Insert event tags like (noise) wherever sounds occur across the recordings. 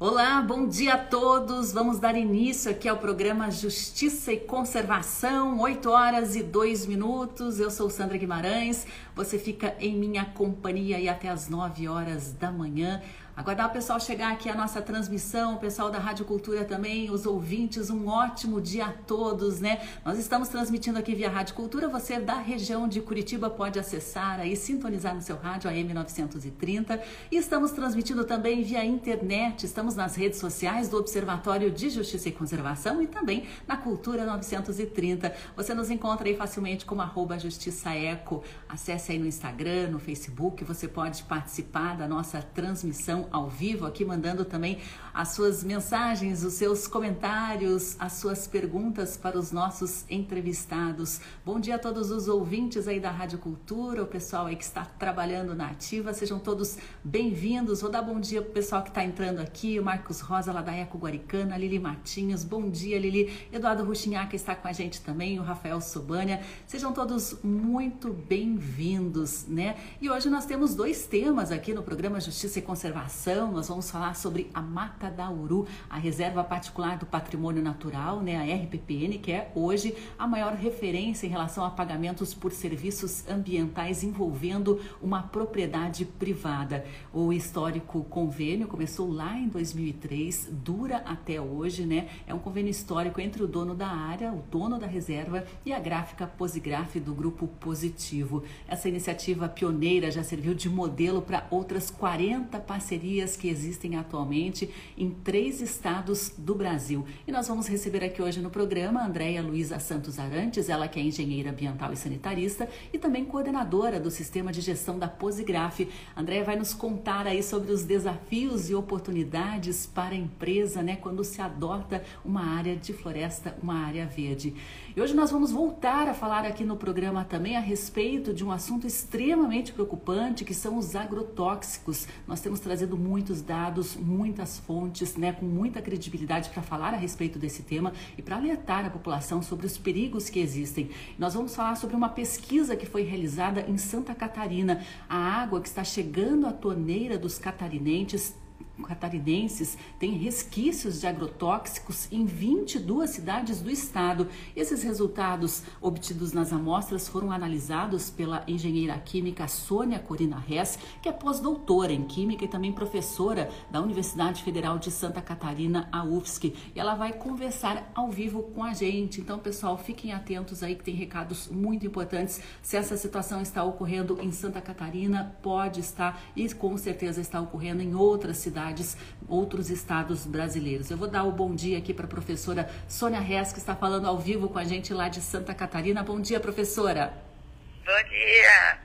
Olá, bom dia a todos. Vamos dar início aqui ao programa Justiça e Conservação, 8 horas e 2 minutos. Eu sou Sandra Guimarães. Você fica em minha companhia e até as 9 horas da manhã. Aguardar o pessoal chegar aqui a nossa transmissão, o pessoal da Rádio Cultura também, os ouvintes, um ótimo dia a todos, né? Nós estamos transmitindo aqui via Rádio Cultura, você da região de Curitiba pode acessar aí, sintonizar no seu rádio AM 930 e estamos transmitindo também via internet, estamos nas redes sociais do Observatório de Justiça e Conservação e também na Cultura 930. Você nos encontra aí facilmente como arroba Justiça Eco. Acesse aí no Instagram, no Facebook, você pode participar da nossa transmissão ao vivo aqui, mandando também as suas mensagens, os seus comentários, as suas perguntas para os nossos entrevistados. Bom dia a todos os ouvintes aí da Rádio Cultura, o pessoal aí que está trabalhando na ativa, sejam todos bem-vindos. Vou dar bom dia para o pessoal que está entrando aqui, o Marcos Rosa lá da Eco Guaricana, Lili Martinhos, bom dia Lili, Eduardo Ruchinhaca está com a gente também, o Rafael Sobania, sejam todos muito bem-vindos, né? E hoje nós temos dois temas aqui no programa Justiça e Conservação nós vamos falar sobre a Mata da Uru, a Reserva Particular do Patrimônio Natural, né, a RPPN, que é hoje a maior referência em relação a pagamentos por serviços ambientais envolvendo uma propriedade privada. O histórico convênio começou lá em 2003, dura até hoje, né? É um convênio histórico entre o dono da área, o dono da reserva e a gráfica Posigraf do grupo Positivo. Essa iniciativa pioneira já serviu de modelo para outras 40 parcerias parcerias que existem atualmente em três estados do Brasil. E nós vamos receber aqui hoje no programa a Andréia Luiza Santos Arantes, ela que é engenheira ambiental e sanitarista e também coordenadora do sistema de gestão da Posigraf. Andréia vai nos contar aí sobre os desafios e oportunidades para a empresa, né, quando se adota uma área de floresta, uma área verde. E hoje nós vamos voltar a falar aqui no programa também a respeito de um assunto extremamente preocupante, que são os agrotóxicos. Nós temos trazido muitos dados, muitas fontes, né, com muita credibilidade para falar a respeito desse tema e para alertar a população sobre os perigos que existem. Nós vamos falar sobre uma pesquisa que foi realizada em Santa Catarina. A água que está chegando à torneira dos catarinenses catarinenses têm resquícios de agrotóxicos em 22 cidades do estado. Esses resultados obtidos nas amostras foram analisados pela engenheira química Sônia Corina Hess, que é pós-doutora em química e também professora da Universidade Federal de Santa Catarina, a UFSC. E ela vai conversar ao vivo com a gente. Então, pessoal, fiquem atentos aí que tem recados muito importantes. Se essa situação está ocorrendo em Santa Catarina, pode estar e com certeza está ocorrendo em outras cidades cidades, outros estados brasileiros. Eu vou dar o bom dia aqui para a professora Sônia Rez, que está falando ao vivo com a gente lá de Santa Catarina. Bom dia, professora. Bom dia.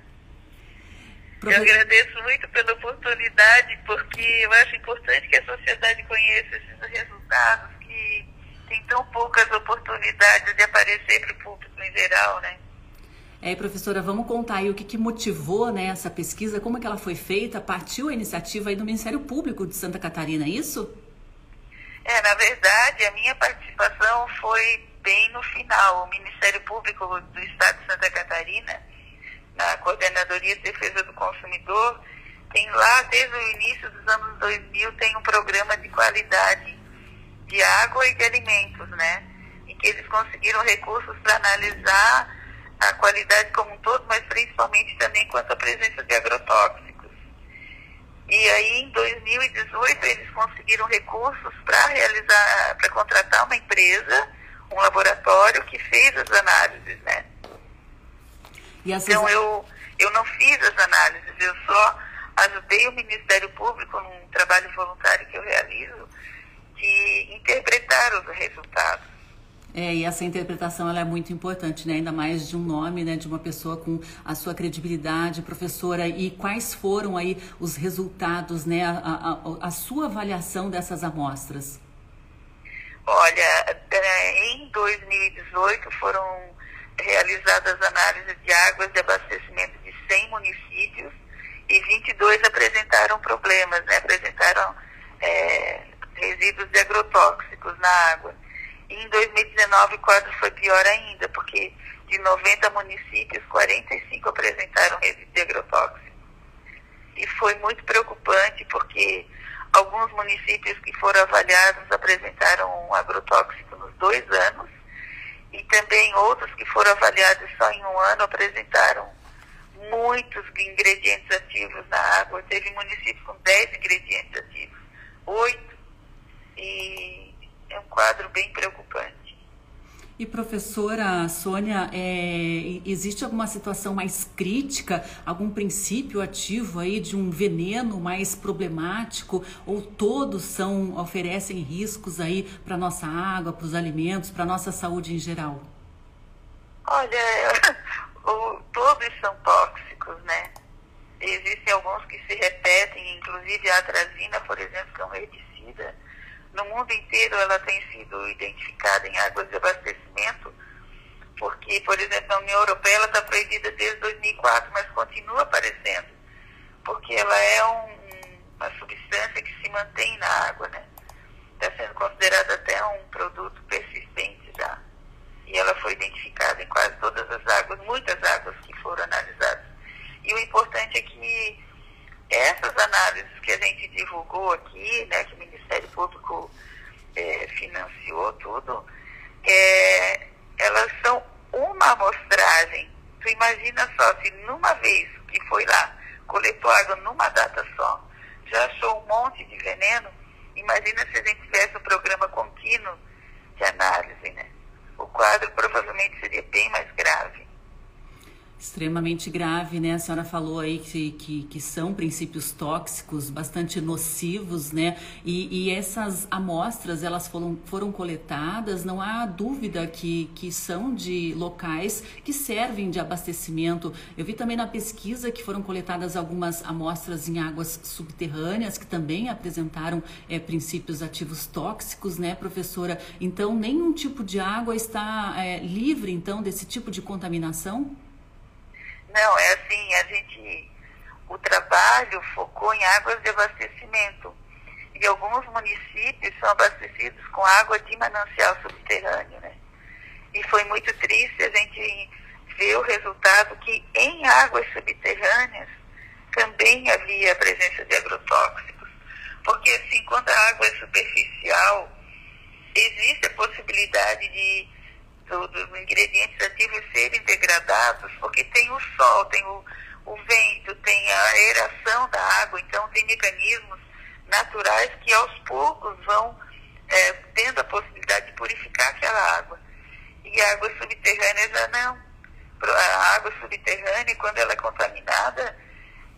Profe... Eu agradeço muito pela oportunidade, porque eu acho importante que a sociedade conheça esses resultados que tem tão poucas oportunidades de aparecer para o público em geral, né? É, professora, vamos contar aí o que, que motivou né, essa pesquisa, como é que ela foi feita, partiu a iniciativa aí do Ministério Público de Santa Catarina, é isso? É, na verdade, a minha participação foi bem no final. O Ministério Público do Estado de Santa Catarina, na Coordenadoria de Defesa do Consumidor, tem lá, desde o início dos anos 2000, tem um programa de qualidade de água e de alimentos, né? Em que eles conseguiram recursos para analisar a qualidade como um todo, mas principalmente também quanto à presença de agrotóxicos. E aí, em 2018, eles conseguiram recursos para realizar, para contratar uma empresa, um laboratório que fez as análises, né? Então, eu, eu não fiz as análises, eu só ajudei o Ministério Público num trabalho voluntário que eu realizo de interpretar os resultados. É, e essa interpretação ela é muito importante, né? ainda mais de um nome, né? de uma pessoa com a sua credibilidade, professora. E quais foram aí os resultados, né? a, a, a sua avaliação dessas amostras? Olha, é, em 2018 foram realizadas análises de águas de abastecimento de 100 municípios e 22 apresentaram problemas, né? apresentaram é, resíduos de agrotóxicos na água. E em 2019 o quadro foi pior ainda, porque de 90 municípios, 45 apresentaram resíduo agrotóxico. E foi muito preocupante porque Alguns municípios que foram avaliados apresentaram um agrotóxico nos dois anos e também outros que foram avaliados só em um ano apresentaram muitos ingredientes ativos na água. Teve municípios com 10 ingredientes ativos, 8, e é um quadro bem preocupante. E professora Sônia, é, existe alguma situação mais crítica, algum princípio ativo aí de um veneno mais problemático, ou todos são oferecem riscos aí para nossa água, para os alimentos, para nossa saúde em geral? Olha, (laughs) o, todos são tóxicos, né? Existem alguns que se repetem, inclusive a atrazina, por exemplo, que é um herbicida no mundo inteiro ela tem sido identificada em águas de abastecimento, porque, por exemplo, na União Europeia ela está proibida desde 2004, mas continua aparecendo, porque ela é um, uma substância que se mantém na água, né? Está sendo considerada até um produto persistente já. E ela foi identificada em quase todas as águas, muitas águas que foram analisadas. E o importante é que essas análises que a gente divulgou aqui, né, que o Ministério Público é, financiou tudo, é, elas são uma amostragem. Tu imagina só, se numa vez que foi lá, coletou água numa data só, já achou um monte de veneno, imagina se a gente tivesse um programa contínuo de análise, né? O quadro provavelmente seria bem mais grave extremamente grave, né? A senhora falou aí que, que, que são princípios tóxicos bastante nocivos, né? E, e, essas amostras, elas foram, foram coletadas, não há dúvida que, que são de locais que servem de abastecimento. Eu vi também na pesquisa que foram coletadas algumas amostras em águas subterrâneas, que também apresentaram é, princípios ativos tóxicos, né, professora? Então, nenhum tipo de água está é, livre, então, desse tipo de contaminação? Não, é assim, a gente, o trabalho focou em águas de abastecimento. E alguns municípios são abastecidos com água de manancial subterrâneo, né? E foi muito triste a gente ver o resultado que em águas subterrâneas também havia a presença de agrotóxicos. Porque assim, quando a água é superficial, existe a possibilidade de dos ingredientes ativos serem degradados, porque tem o sol, tem o, o vento, tem a aeração da água, então tem mecanismos naturais que aos poucos vão é, tendo a possibilidade de purificar aquela água. E a água subterrânea já não. A água subterrânea, quando ela é contaminada,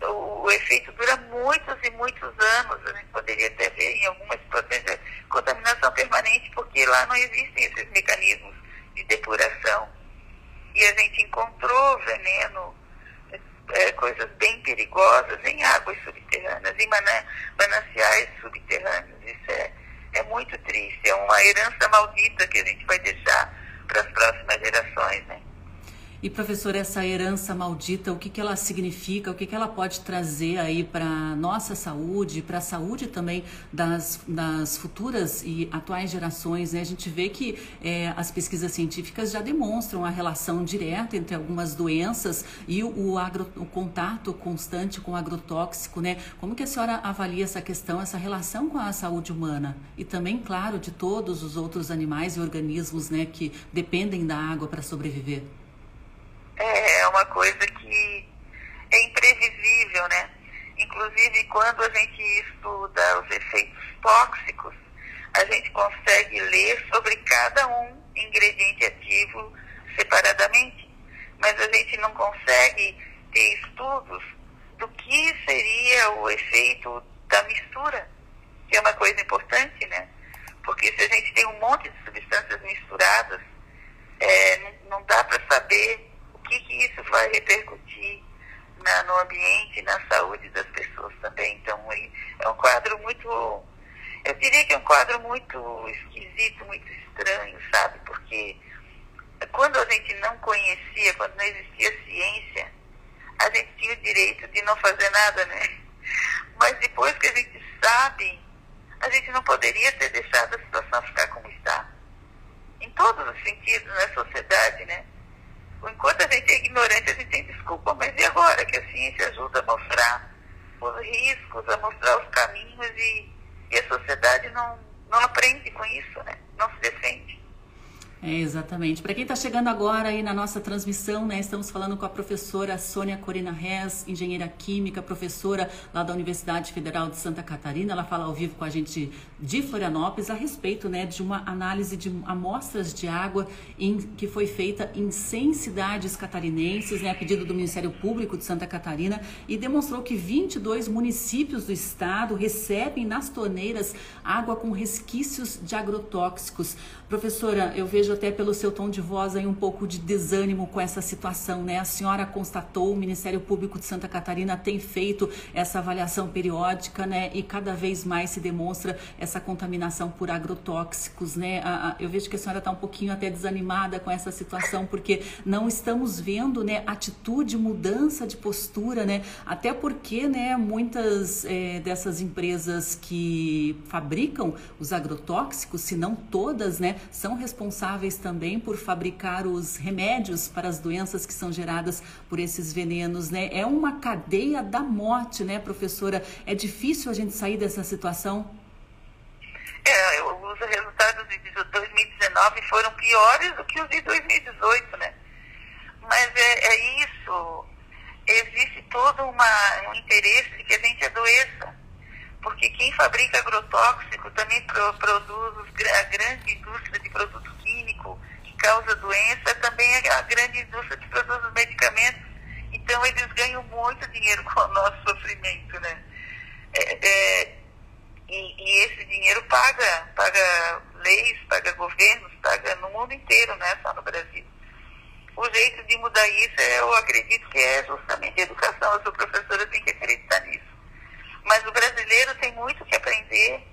o, o, efeito dura muitos e muitos anos. A gente poderia até ver em algumas situações contaminação permanente, porque lá não existem esses mecanismos de depuração. E a gente encontrou veneno, é, coisas bem perigosas em águas subterrâneas, em mananciais subterrâneos. Isso é, é muito triste, é uma herança maldita que a gente vai deixar para as próximas gerações, né? E professor, essa herança maldita, o que, que ela significa, o que, que ela pode trazer aí para nossa saúde, para a saúde também das, das futuras e atuais gerações? Né? A gente vê que é, as pesquisas científicas já demonstram a relação direta entre algumas doenças e o, o, agro, o contato constante com o agrotóxico, né? Como que a senhora avalia essa questão, essa relação com a saúde humana? E também, claro, de todos os outros animais e organismos né, que dependem da água para sobreviver é uma coisa que é imprevisível, né? Inclusive, quando a gente estuda os efeitos tóxicos, a gente consegue ler sobre cada um ingrediente ativo separadamente, mas a gente não consegue ter estudos do que seria o efeito da mistura, que é uma coisa importante, né? Porque se a gente tem um monte de substâncias misturadas, é, não dá para saber que, que isso vai repercutir na, no ambiente e na saúde das pessoas também. Então, é um quadro muito, eu diria que é um quadro muito esquisito, muito estranho, sabe? Porque quando a gente não conhecia, quando não existia ciência, a gente tinha o direito de não fazer nada, né? Mas depois que a gente sabe, a gente não poderia ter deixado a situação ficar como está. Em todos os sentidos, na sociedade, né? Enquanto a gente é ignorante, a gente tem desculpa, mas e agora que a ciência ajuda a mostrar os riscos, a mostrar os caminhos e E a sociedade não, não aprende com isso, né? não se defende. É, exatamente. Para quem está chegando agora aí na nossa transmissão, né, estamos falando com a professora Sônia Corina Rez, engenheira química, professora lá da Universidade Federal de Santa Catarina. Ela fala ao vivo com a gente de Florianópolis a respeito né, de uma análise de amostras de água em, que foi feita em 100 cidades catarinenses, né, a pedido do Ministério Público de Santa Catarina, e demonstrou que 22 municípios do estado recebem nas torneiras água com resquícios de agrotóxicos. Professora, eu vejo até pelo seu tom de voz aí um pouco de desânimo com essa situação, né? A senhora constatou, o Ministério Público de Santa Catarina tem feito essa avaliação periódica, né? E cada vez mais se demonstra essa contaminação por agrotóxicos, né? eu vejo que a senhora está um pouquinho até desanimada com essa situação, porque não estamos vendo, né, atitude, mudança de postura, né? Até porque, né, muitas é, dessas empresas que fabricam os agrotóxicos, se não todas, né, são responsáveis também por fabricar os remédios para as doenças que são geradas por esses venenos, né? É uma cadeia da morte, né, professora? É difícil a gente sair dessa situação? É, os resultados de 2019 foram piores do que os de 2018, né? Mas é, é isso. Existe todo uma, um interesse de que a gente adoeça porque quem fabrica agrotóxico também pro, produz a grande indústria de produto químico que causa doença, também é a grande indústria que produz os medicamentos. Então eles ganham muito dinheiro (laughs) com o nosso sofrimento, né? É, é, e, e, esse dinheiro paga, paga leis, paga governos, paga no mundo inteiro, não é só no Brasil. O jeito de mudar isso, eu acredito que é justamente a educação. Eu sou professora, eu tenho que acreditar nisso. Mas o brasileiro tem muito que aprender,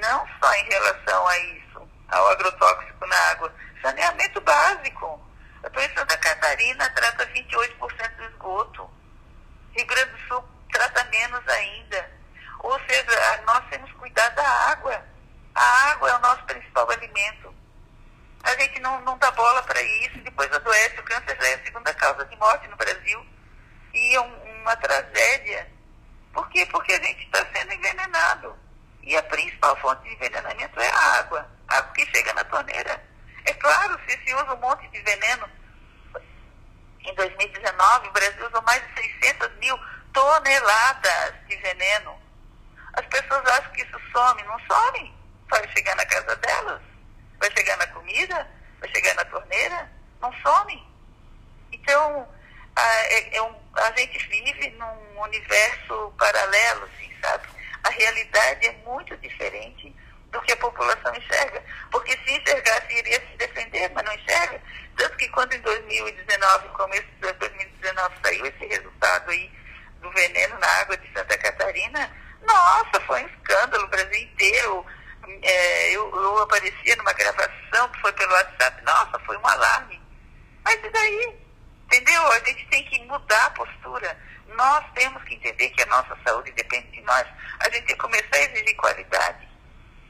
não só em relação a isso, ao agrotóxico na água. Saneamento básico. Estou em Santa Catarina, trata 28% do esgoto. Rio Grande do Sul trata menos ainda. Ou seja, nós temos que cuidar da água. A água é o nosso principal alimento. A gente não, não dá bola para isso, depois adoece. O câncer já é a segunda causa de morte no Brasil. E é um, uma tragédia por quê? Porque a gente está sendo envenenado. E a principal fonte de envenenamento é a água. A água que chega na torneira. É claro, se se usa um monte de veneno, em 2019 o Brasil usou mais de 600 mil toneladas de veneno. As pessoas acham que isso some. Não some. Vai chegar na casa delas. Vai chegar na comida. Vai chegar na torneira. Não some. Então, é, é um, a gente vive num universo paralelo, assim, sabe? A realidade é muito diferente do que a população enxerga. Porque se enxergasse, iria se defender, mas não enxerga. Tanto que quando em 2019, começo de 2019, saiu esse resultado aí do veneno na água de Santa Catarina, nossa, foi um escândalo, o Brasil inteiro. É, eu, eu aparecia numa gravação que foi pelo WhatsApp, nossa, foi um alarme. Mas e daí? Entendeu? A gente tem que mudar a postura. Nós temos que entender que a nossa saúde depende de nós. A gente tem que começar a exigir qualidade.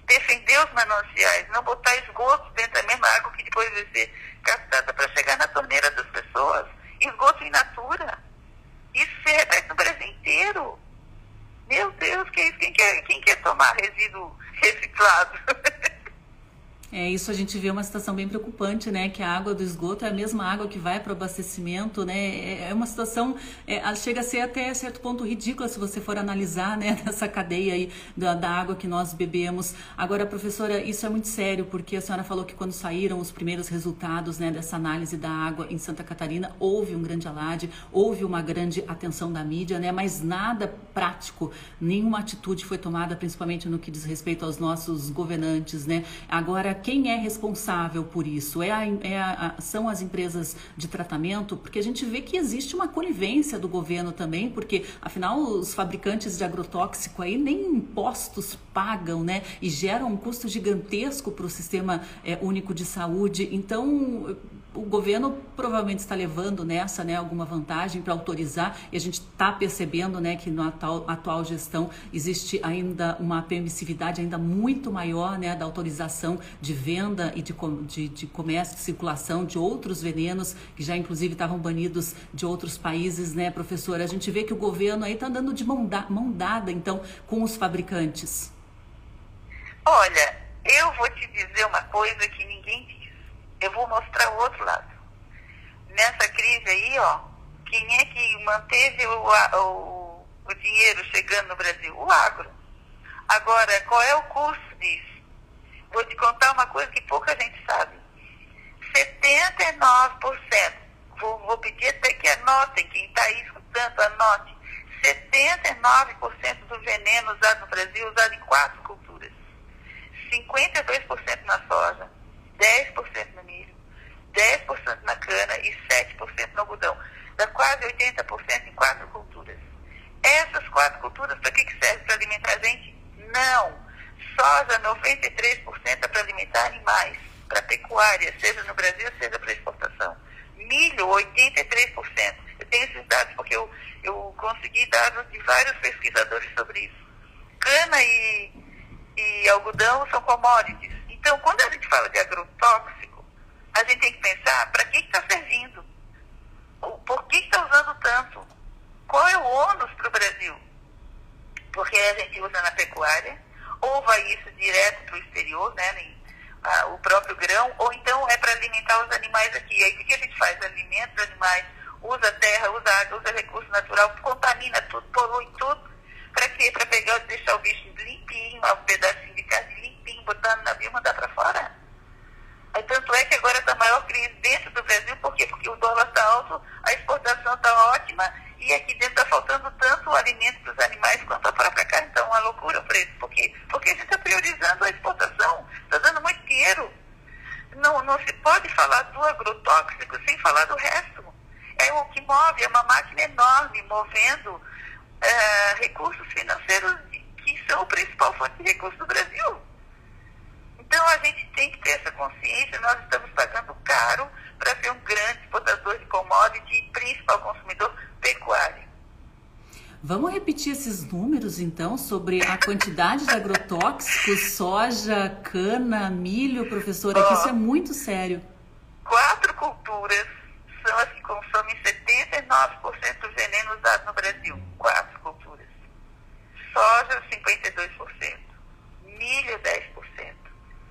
Defender os mananciais, não botar esgoto dentro da mesma água que depois vai ser captada para chegar na torneira das pessoas. Esgoto in natura. Isso se repete no Brasil inteiro. Meu Deus, que isso? Quem quer, quem quer tomar resíduo reciclado? (laughs) É, isso a gente vê uma situação bem preocupante, né? Que a água do esgoto é a mesma água que vai para o abastecimento, né? É, é uma situação, é, chega a ser até certo ponto ridícula se você for analisar, né? (laughs) Dessa cadeia aí da, da, água que nós bebemos. Agora, professora, isso é muito sério, porque a senhora falou que quando saíram os primeiros resultados, né? Dessa análise da água em Santa Catarina, houve um grande alarde, houve uma grande atenção da mídia, né? Mas nada prático, nenhuma atitude foi tomada, principalmente no que diz respeito aos nossos governantes, né? Agora, quem é responsável por isso? É, a, é a, são as empresas de tratamento? Porque a gente vê que existe uma conivência do governo também, porque afinal os fabricantes de agrotóxico aí nem impostos pagam, né? E geram um custo gigantesco para o sistema é, único de saúde. Então o governo provavelmente está levando nessa né, alguma vantagem para autorizar e a gente está percebendo né, que na atual, atual gestão existe ainda uma permissividade ainda muito maior né, da autorização de venda e de, de, de comércio, de circulação de outros venenos que já inclusive estavam banidos de outros países, né, professora? A gente vê que o governo aí está andando de mão, da, mão dada então com os fabricantes. Olha, eu vou te dizer uma coisa que ninguém diz. Eu vou mostrar o outro lado. Nessa crise aí, ó, quem é que manteve o, o, o dinheiro chegando no Brasil? O agro. Agora, qual é o custo disso? Vou te contar uma coisa que pouca gente sabe. 79%, vou, vou pedir até que anotem, quem está aí escutando, anote. 79% do veneno usado no Brasil é usado em quatro culturas. 52% na soja, 10% no milho, 10% na cana e 7% no algodão. Dá quase 80% em quatro culturas. Essas quatro culturas, para que, que serve? Para alimentar a gente? Não. Soja, 93% é para alimentar animais, para pecuária, seja no Brasil, seja para exportação. Milho, 83%. Eu tenho esses dados porque eu, eu consegui dados de vários pesquisadores sobre isso. Cana e, e algodão são commodities. Então, quando a gente fala de agrotóxico, a gente tem que pensar para que está servindo? Por que está usando tanto? Qual é o ônus para o Brasil? Porque a gente usa na pecuária, ou vai isso direto para o exterior, né, o próprio grão, ou então é para alimentar os animais aqui. Aí o que a gente faz? Alimenta os animais, usa terra, usa água, usa recurso natural, contamina tudo, polui tudo. Para quê? Para pegar, deixar o bicho limpinho, um pedacinho de carne limpinho, botar no navio e mandar para fora. Aí, tanto é que agora está a maior crise dentro do Brasil, por quê? Porque o dólar está alto, a exportação está ótima e aqui dentro está faltando tanto alimento para os animais quanto a própria carne. Então, uma loucura o preço. Por quê? Porque a gente está priorizando a exportação. Está dando muito dinheiro. Não, não se pode falar do agrotóxico sem falar do resto. É o que move, é uma máquina enorme movendo é, recursos financeiros que são o principal fonte de recursos do Brasil. Então a gente tem que ter essa consciência, nós estamos pagando caro para ser um grande exportador de commodity e principal consumidor pecuário. Vamos repetir esses números então sobre a quantidade de agrotóxicos, soja, cana, milho, professora, que isso é muito sério. Quatro culturas são as que consomem 79% do veneno usado no Brasil. Quatro culturas. Soja, 52%. Milho, 10%.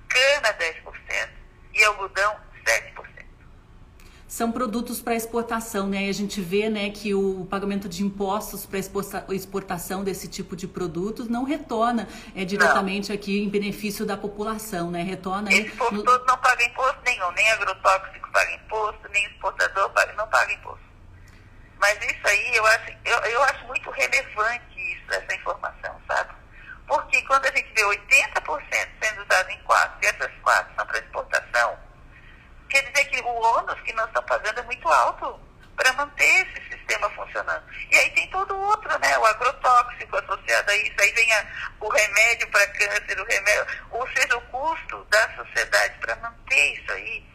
Cana, 10%. E algodão, 7% são produtos para exportação, né? E a gente vê, né, que o pagamento de impostos para exportação desse tipo de produtos não retorna é, diretamente não. aqui em benefício da população, né? Retorna. Esse povo no... todo não paga imposto nenhum, nem agrotóxico paga imposto, nem exportador paga, não paga imposto. Mas isso aí eu acho, eu, eu acho muito relevante isso, essa informação, sabe? Porque quando a gente vê 80% sendo usado em quatro, e essas quatro são para exportação, Quer dizer que o ônus que nós estamos pagando é muito alto para manter esse sistema funcionando. E aí tem todo o outro, né? O agrotóxico associado a isso. Aí vem a, o remédio para câncer, o remédio, ou seja, o custo da sociedade para manter isso aí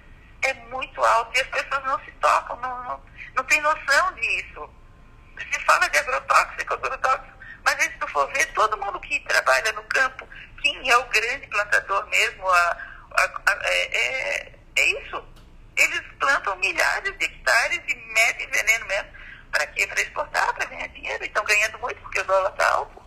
é muito alto e as pessoas não se tocam, não, não, não tem noção disso. Se fala de agrotóxico, agrotóxico, for ver, todo mundo que trabalha no campo, quem é o grande plantador mesmo, a, a, a, é, é é isso. Eles plantam milhares de hectares e metem veneno mesmo. Para quê? Para exportar, para ganhar dinheiro. E estão ganhando muito porque o dólar está alto.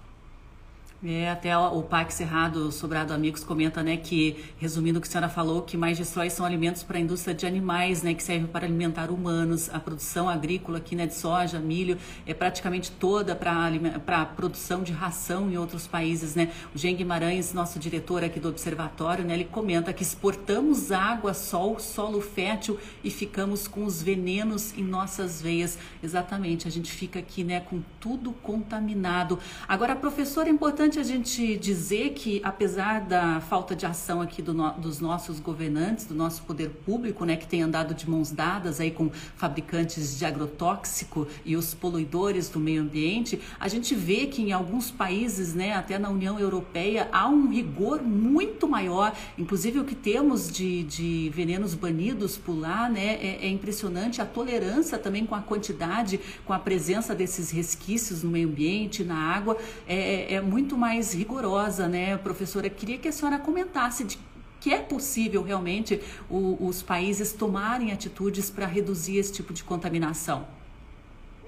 É, até o Pac Cerrado Sobrado Amigos comenta, né, que, resumindo o que a senhora falou, que mais destrói são alimentos para a indústria de animais, né, que servem para alimentar humanos. A produção agrícola aqui, né, de soja, milho, é praticamente toda para a produção de ração em outros países, né. O Jean Guimarães, nosso diretor aqui do observatório, né, ele comenta que exportamos água, sol, solo fértil e ficamos com os venenos em nossas veias. Exatamente, a gente fica aqui, né, com tudo contaminado. Agora, professor, é importante importante a gente dizer que, apesar da falta de ação aqui do no, dos nossos governantes, do nosso poder público, né, que tem andado de mãos dadas aí com fabricantes de agrotóxico e os poluidores do meio ambiente, a gente vê que em alguns países, né, até na União Europeia, há um rigor muito maior. Inclusive, o que temos de, de venenos banidos por lá, né, é, é impressionante. A tolerância também com a quantidade, com a presença desses resquícios no meio ambiente, na água, é, é muito mais mais rigorosa, né, professora? Queria que a senhora comentasse de que é possível realmente o, os países tomarem atitudes para reduzir esse tipo de contaminação.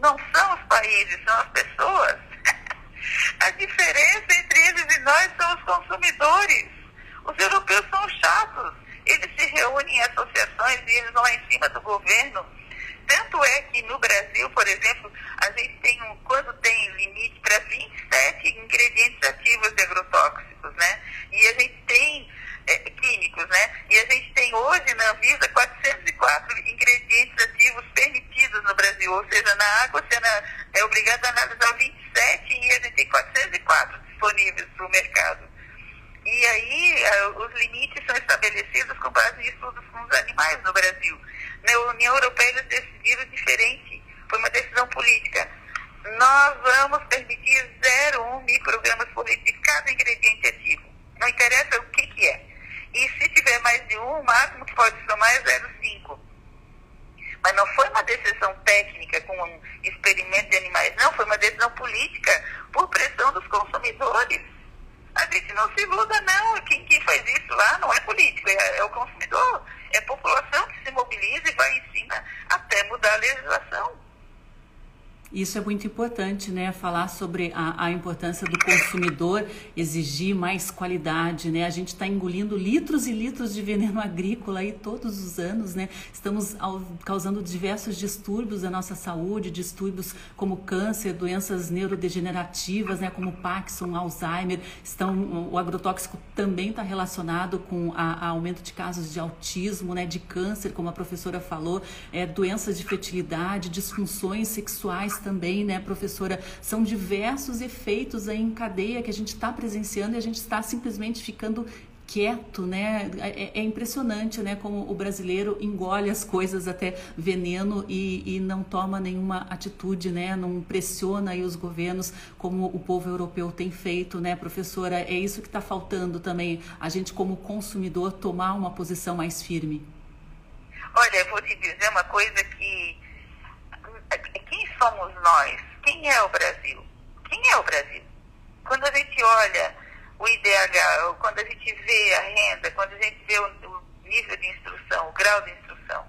Não são os países, são as pessoas. (laughs) A diferença entre eles e nós são os consumidores. Os europeus são chatos. Eles se reúnem em associações e eles vão em cima do governo. Tanto é que no Brasil, por exemplo, a gente tem um, quando tem limite para 27 ingredientes ativos de agrotóxicos, né? E a gente tem é, químicos, né? E a gente tem hoje na Anvisa 404 ingredientes ativos permitidos no Brasil, ou seja, na água você obrigado a analisar 27 e a gente tem 404 disponíveis para o mercado. E aí é, os limites são estabelecidos com base em estudos com os animais no Brasil. Na União Europeia eles decidiram diferente, foi uma decisão política. Nós vamos permitir 0,1 microgramas por litro de cada ingrediente ativo. Não interessa o que, que é. E se tiver mais de um, o máximo que pode somar é 0,5. Mas não foi uma decisão técnica com um experimento de animais, não, foi uma decisão política por pressão dos consumidores. A gente não se iluda, não. Quem, quem faz isso lá não é político, é, é o consumidor, é a população que se mobiliza e vai em cima até mudar a legislação. Isso é muito importante, né? Falar sobre a, a importância do consumidor exigir mais qualidade, né? A gente está engolindo litros e litros de veneno agrícola aí todos os anos, né? Estamos ao, causando diversos distúrbios à nossa saúde, distúrbios como câncer, doenças neurodegenerativas, né? Como Parkinson, Alzheimer. Estão, o agrotóxico também está relacionado com a, a, aumento de casos de autismo, né? De câncer, como a professora falou, é, doenças de fertilidade, disfunções sexuais também, né, professora? São diversos efeitos aí em cadeia que a gente está presenciando e a gente está simplesmente ficando quieto, né? É, é, impressionante, né? Como o brasileiro engole as coisas até veneno e, e, não toma nenhuma atitude, né? Não pressiona os governos como o povo europeu tem feito, né, professora? É isso que está faltando também, a gente como consumidor tomar uma posição mais firme. Olha, eu vou te dizer uma coisa que quem somos nós? Quem é o Brasil? Quem é o Brasil? Quando a gente olha o IDH, quando a gente vê a renda, quando a gente vê o, o nível de instrução, o grau de instrução,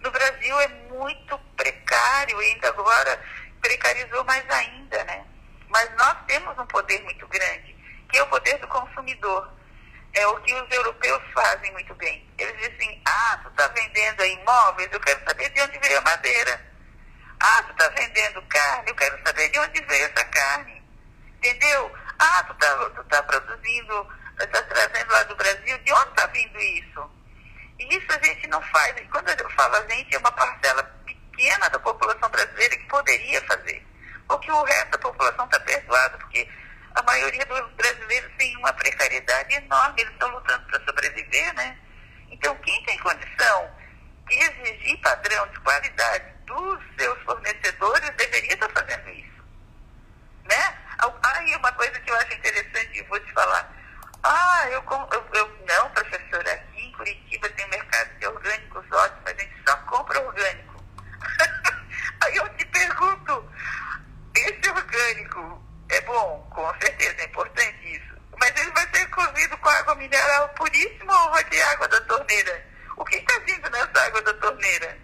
no Brasil é muito precário ainda agora precarizou mais ainda, né? Mas nós temos um poder muito grande, que é o poder do consumidor. É o que os europeus fazem muito bem. Eles dizem, ah, tu está vendendo imóveis, eu quero saber de onde veio a madeira. Ah, tu está vendendo carne, eu quero saber de onde veio essa carne. Entendeu? Ah, tu está tu tá produzindo, está trazendo lá do Brasil, de onde está vindo isso? E isso a gente não faz. E quando eu falo a gente, é uma parcela pequena da população brasileira que poderia fazer. Porque o resto da população está perdoado, porque a maioria dos brasileiros tem uma precariedade enorme, eles estão lutando para sobreviver, né? Então, quem tem condição de exigir padrão de qualidade dos seus fornecedores deveria estar fazendo isso. Né? Aí uma coisa que eu acho interessante e vou te falar. Ah, eu, eu, eu não, professora, aqui em Curitiba tem um mercado de orgânicos ótimos, a gente só compra orgânico. (laughs) Aí eu te pergunto, esse orgânico é bom? Com certeza, é importante isso. Mas ele vai ser cozido com água mineral puríssima ou vai ter água da torneira? O que está vindo nessa água da torneira?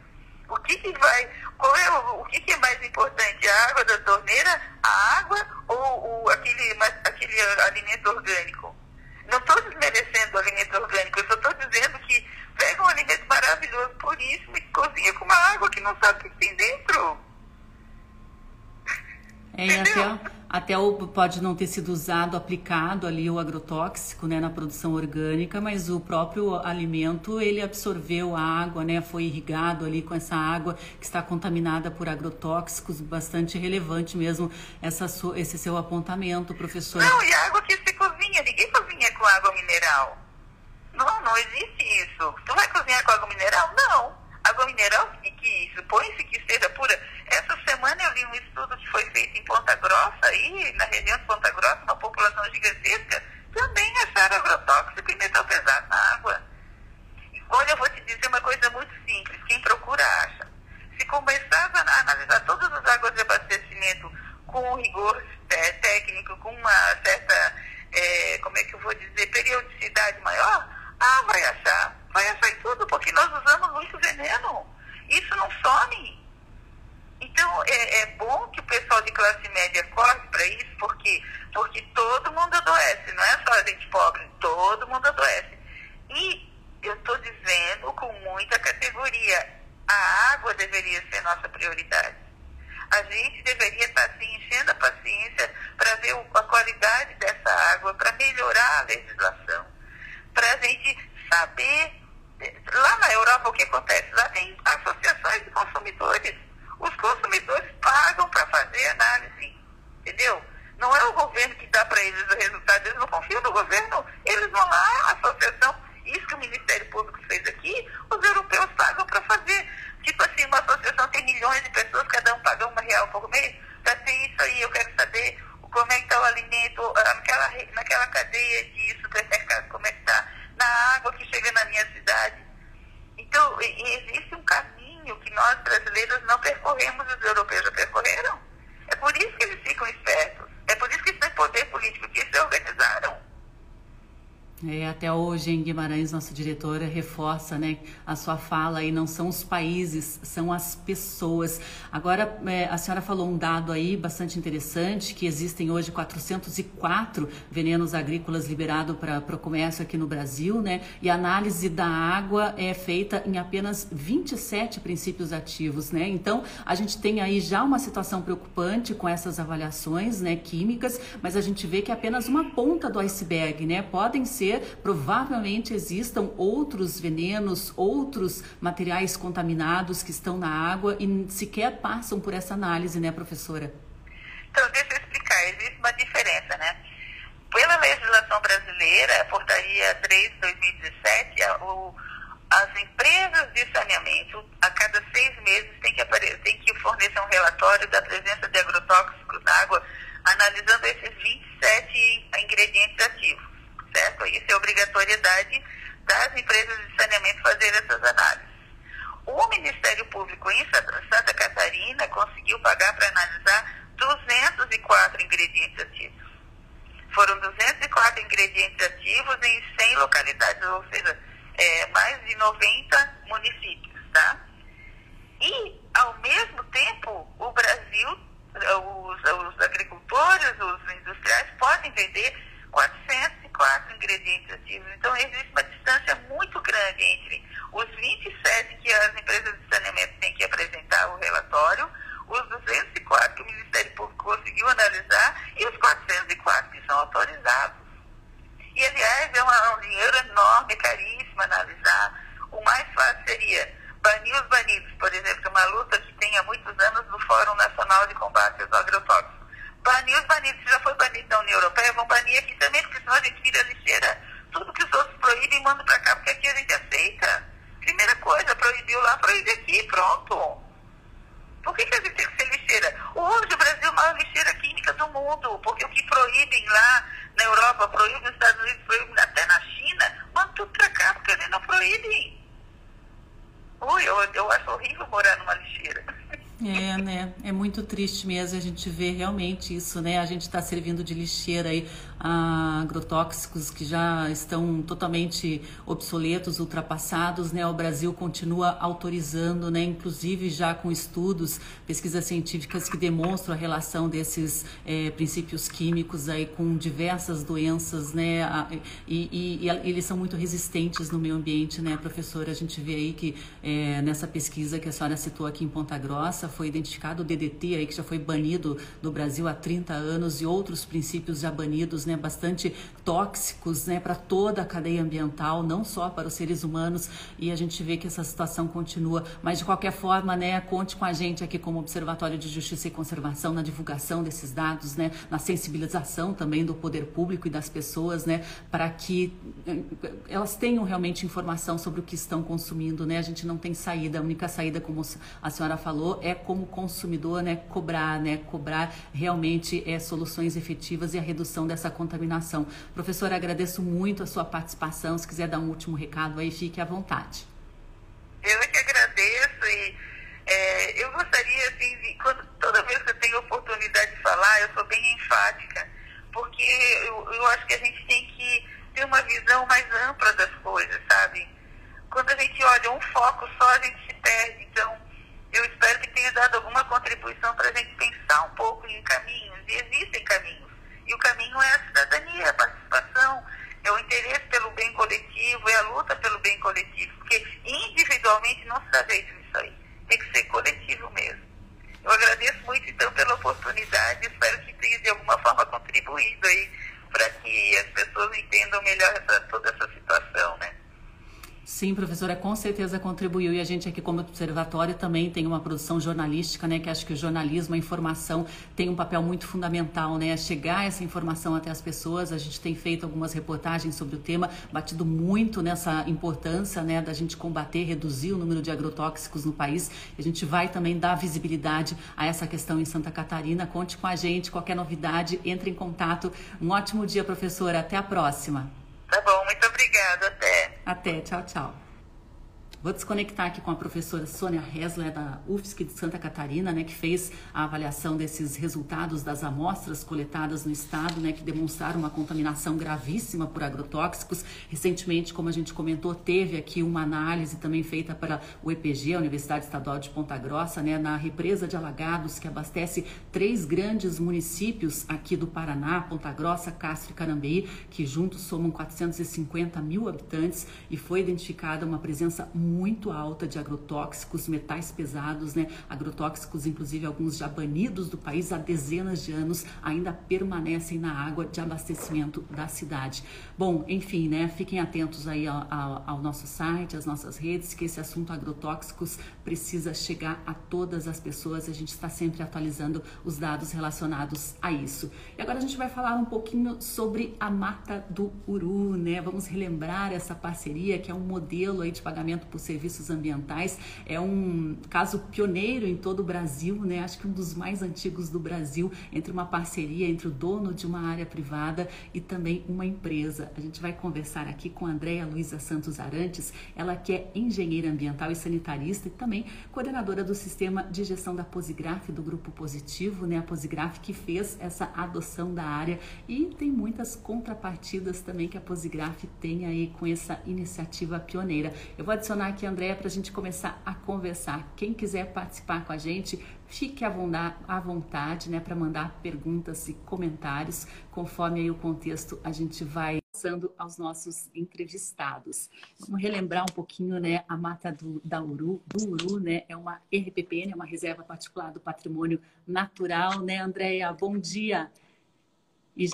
O que, que vai, qual é o, o que, que, é mais importante, a água da torneira, a água ou, aquele, aquele alimento orgânico? Não estou desmerecendo o alimento orgânico, eu só estou dizendo que pega um alimento maravilhoso, puríssimo, e cozinha com uma água que não sabe o que tem dentro. É, e até, até o, pode não ter sido usado, aplicado ali o agrotóxico né, na produção orgânica, mas o próprio alimento ele absorveu a água, né, foi irrigado ali com essa água que está contaminada por agrotóxicos, bastante relevante mesmo essa, esse seu apontamento, professor. Não, e a água que se cozinha, ninguém cozinha com água mineral. Não, não existe isso. Tu vai cozinhar com água mineral? Não água mineral e que supõe-se que seja pura. Essa semana eu li um estudo que foi feito em Ponta Grossa, aí, na região de Ponta Grossa, uma população gigantesca, também acharam agrotóxico e metal pesado na água. E, olha, eu vou te dizer uma coisa muito simples, quem procura acha. Se começar a analisar todas as águas de abastecimento com rigor é, técnico, com uma certa, é, como é que eu vou dizer, periodicidade maior, ah, vai achar vai achar tudo, porque nós usamos muito veneno. Isso não some. Então, é, é bom que o pessoal de classe média corre para isso, porque, porque todo mundo adoece na a gente pobre, todo mundo adoece. E eu estou dizendo com muita categoria, a água deveria ser nossa prioridade. A gente deveria estar tá, assim, enchendo a paciência para ver a qualidade dessa água, para melhorar a legislação, para a gente saber. Lá na Europa, o que acontece? Lá tem associações de consumidores. Os consumidores pagam para fazer análise, entendeu? Não é o governo que dá para eles o resultado, eles não confiam no governo, eles vão lá, a associação, isso que o Ministério Público fez aqui, os europeus pagam para fazer. Tipo assim, uma associação tem milhões de pessoas, cada um paga uma real por mês, para ter isso aí, eu quero saber como é que está o alimento, naquela, naquela cadeia de supermercado, como é que está, na água que chega na minha cidade. Então, existe nós brasileiros não percorremos, os europeus já percorreram. É por isso que eles ficam espertos. É por isso que tem poder político, que se organizaram. É, até hoje em Guimarães, nossa diretora reforça né, a sua fala e não são os países, são as pessoas. Agora, é, a senhora falou um dado aí bastante interessante, que existem hoje 404 venenos agrícolas liberados para o comércio aqui no Brasil, né? E a análise da água é feita em apenas 27 princípios ativos, né? Então, a gente tem aí já uma situação preocupante com essas avaliações né, químicas, mas a gente vê que é apenas uma ponta do iceberg, né? Podem ser provavelmente existam outros venenos, outros materiais contaminados que estão na água e sequer passam por essa análise, né, professora? Então, deixa eu explicar. Existe uma diferença, né? Pela legislação brasileira, a portaria 3 de 2017, o, as empresas de saneamento, a cada seis meses, têm que, tem que fornecer um relatório da presença de agrotóxicos na água, analisando esses 27 ingredientes ativos certo? Isso é obrigatoriedade das empresas de saneamento fazer essas análises. O Ministério Público em Santa Catarina conseguiu pagar para analisar 204 ingredientes ativos. Foram 204 ingredientes ativos em 100 localidades, ou seja, é, mais de 90 municípios, tá? E, ao mesmo tempo, o Brasil, os, os agricultores, os industriais podem vender 404 ingredientes ativos. Então, existe uma distância muito grande entre os 27 que as empresas de saneamento têm que apresentar o relatório, os 204 que o Ministério Público conseguiu analisar e os 404 que são autorizados. E, aliás, é um dinheiro enorme, caríssimo analisar. O mais fácil seria banir os banidos, por exemplo, é uma luta que tem há muitos anos no Fórum Nacional de Combate aos Agrotóxicos banir os banidos. Se já foi banido da União Europeia, vão banir aqui também, porque senão a gente vira lixeira. Tudo que os outros proíbem, manda para cá, porque aqui a gente aceita. Primeira coisa, proibiu lá, proíbe aqui, pronto. Por que, que a gente tem que ser lixeira? Hoje o Brasil é a maior lixeira química do mundo, porque o que proíbem lá na Europa, proíbem nos Estados Unidos, proíbem até na China, manda tudo para cá, porque eles não proíbem. Ui, eu, eu acho horrível morar numa lixeira. É, né? É muito triste mesmo a gente ver realmente isso, né? A gente está servindo de lixeira aí a agrotóxicos que já estão totalmente obsoletos, ultrapassados, né? O Brasil continua autorizando, né? Inclusive já com estudos, pesquisas científicas que demonstram a relação desses é, princípios químicos aí com diversas doenças, né? E, e, e, eles são muito resistentes no meio ambiente, né, professora? A gente vê aí que é, nessa pesquisa que a senhora citou aqui em Ponta Grossa foi identificado o DDT aí que já foi banido no Brasil há 30 anos e outros princípios já banidos, né, bastante tóxicos, né, para toda a cadeia ambiental, não só para os seres humanos, e a gente vê que essa situação continua, mas de qualquer forma, né, conte com a gente aqui como Observatório de Justiça e Conservação na divulgação desses dados, né, na sensibilização também do poder público e das pessoas, né, para que eh, elas tenham realmente informação sobre o que estão consumindo, né? A gente não tem saída, a única saída, como a senhora falou, é como consumidor, né, cobrar, né, cobrar realmente é, soluções efetivas e a redução dessa contaminação. Professora, agradeço muito a sua participação. Se quiser dar um último recado aí, fique à vontade. Eu é que agradeço e é, eu gostaria, assim, de, quando, toda vez que eu tenho oportunidade de falar, eu sou bem enfática, porque eu, eu acho que a gente tem que ter uma visão mais ampla das coisas, sabe? Quando a gente olha um foco só, a gente se perde. Então, eu espero que tenha dado alguma contribuição para a gente pensar um pouco em caminhos, e existem caminhos. E o caminho é a cidadania, a participação é o interesse pelo bem coletivo, é a luta pelo bem coletivo, porque individualmente não se dá jeito nisso aí. Tem que ser coletivo mesmo. Eu agradeço muito, então, pela oportunidade, espero que tenha de alguma forma contribuído aí para que as pessoas entendam melhor essa, toda essa situação, né? Sim, professora, com certeza contribuiu e a gente aqui como observatório também tem uma produção jornalística, né, que acho que o jornalismo, a informação tem um papel muito fundamental, né, a chegar essa informação até as pessoas. A gente tem feito algumas reportagens sobre o tema, batido muito nessa importância, né, da gente combater, reduzir o número de agrotóxicos no país. A gente vai também dar visibilidade a essa questão em Santa Catarina. Conte com a gente, qualquer novidade, entre em contato. Um ótimo dia, professora. Até a próxima. Tá bom, muito obrigada. Até. Até, tchau, tchau. Vou desconectar aqui com a professora Sônia Hesler, da UFSC de Santa Catarina, né, que fez a avaliação desses resultados das amostras coletadas no estado, né, que demonstraram uma contaminação gravíssima por agrotóxicos. Recentemente, como a gente comentou, teve aqui uma análise também feita para o EPG, a Universidade Estadual de Ponta Grossa, né, na represa de Alagados, que abastece três grandes municípios aqui do Paraná, Ponta Grossa, Castro e Carambeí, que juntos somam 450 mil habitantes e foi identificada uma presença muito muito alta de agrotóxicos, metais pesados, né? Agrotóxicos, inclusive alguns já banidos do país há dezenas de anos, ainda permanecem na água de abastecimento da cidade. Bom, enfim, né? Fiquem atentos aí ao, ao, ao nosso site, às nossas redes, que esse assunto agrotóxicos precisa chegar a todas as pessoas. A gente está sempre atualizando os dados relacionados a isso. E agora a gente vai falar um pouquinho sobre a Mata do Uru, né? Vamos relembrar essa parceria que é um modelo aí de pagamento por serviços ambientais. É um caso pioneiro em todo o Brasil, né? Acho que um dos mais antigos do Brasil, entre uma parceria entre o dono de uma área privada e também uma empresa. A gente vai conversar aqui com a Andréia Luiza Santos Arantes, ela que é engenheira ambiental e sanitarista e também coordenadora do sistema de gestão da Posigraf do Grupo Positivo, né? A Posigraf que fez essa adoção da área e tem muitas contrapartidas também que a Posigraf tem aí com essa iniciativa pioneira. Eu vou adicionar aqui, Andréia, para a gente começar a conversar. Quem quiser participar com a gente, fique à vontade, né, para mandar perguntas e comentários, conforme aí o contexto a gente vai passando aos nossos entrevistados. Vamos relembrar um pouquinho, né, a mata do, da Uru, do Uru, né, é uma RPP, né, uma reserva particular do patrimônio natural, né, Andréia? Bom dia.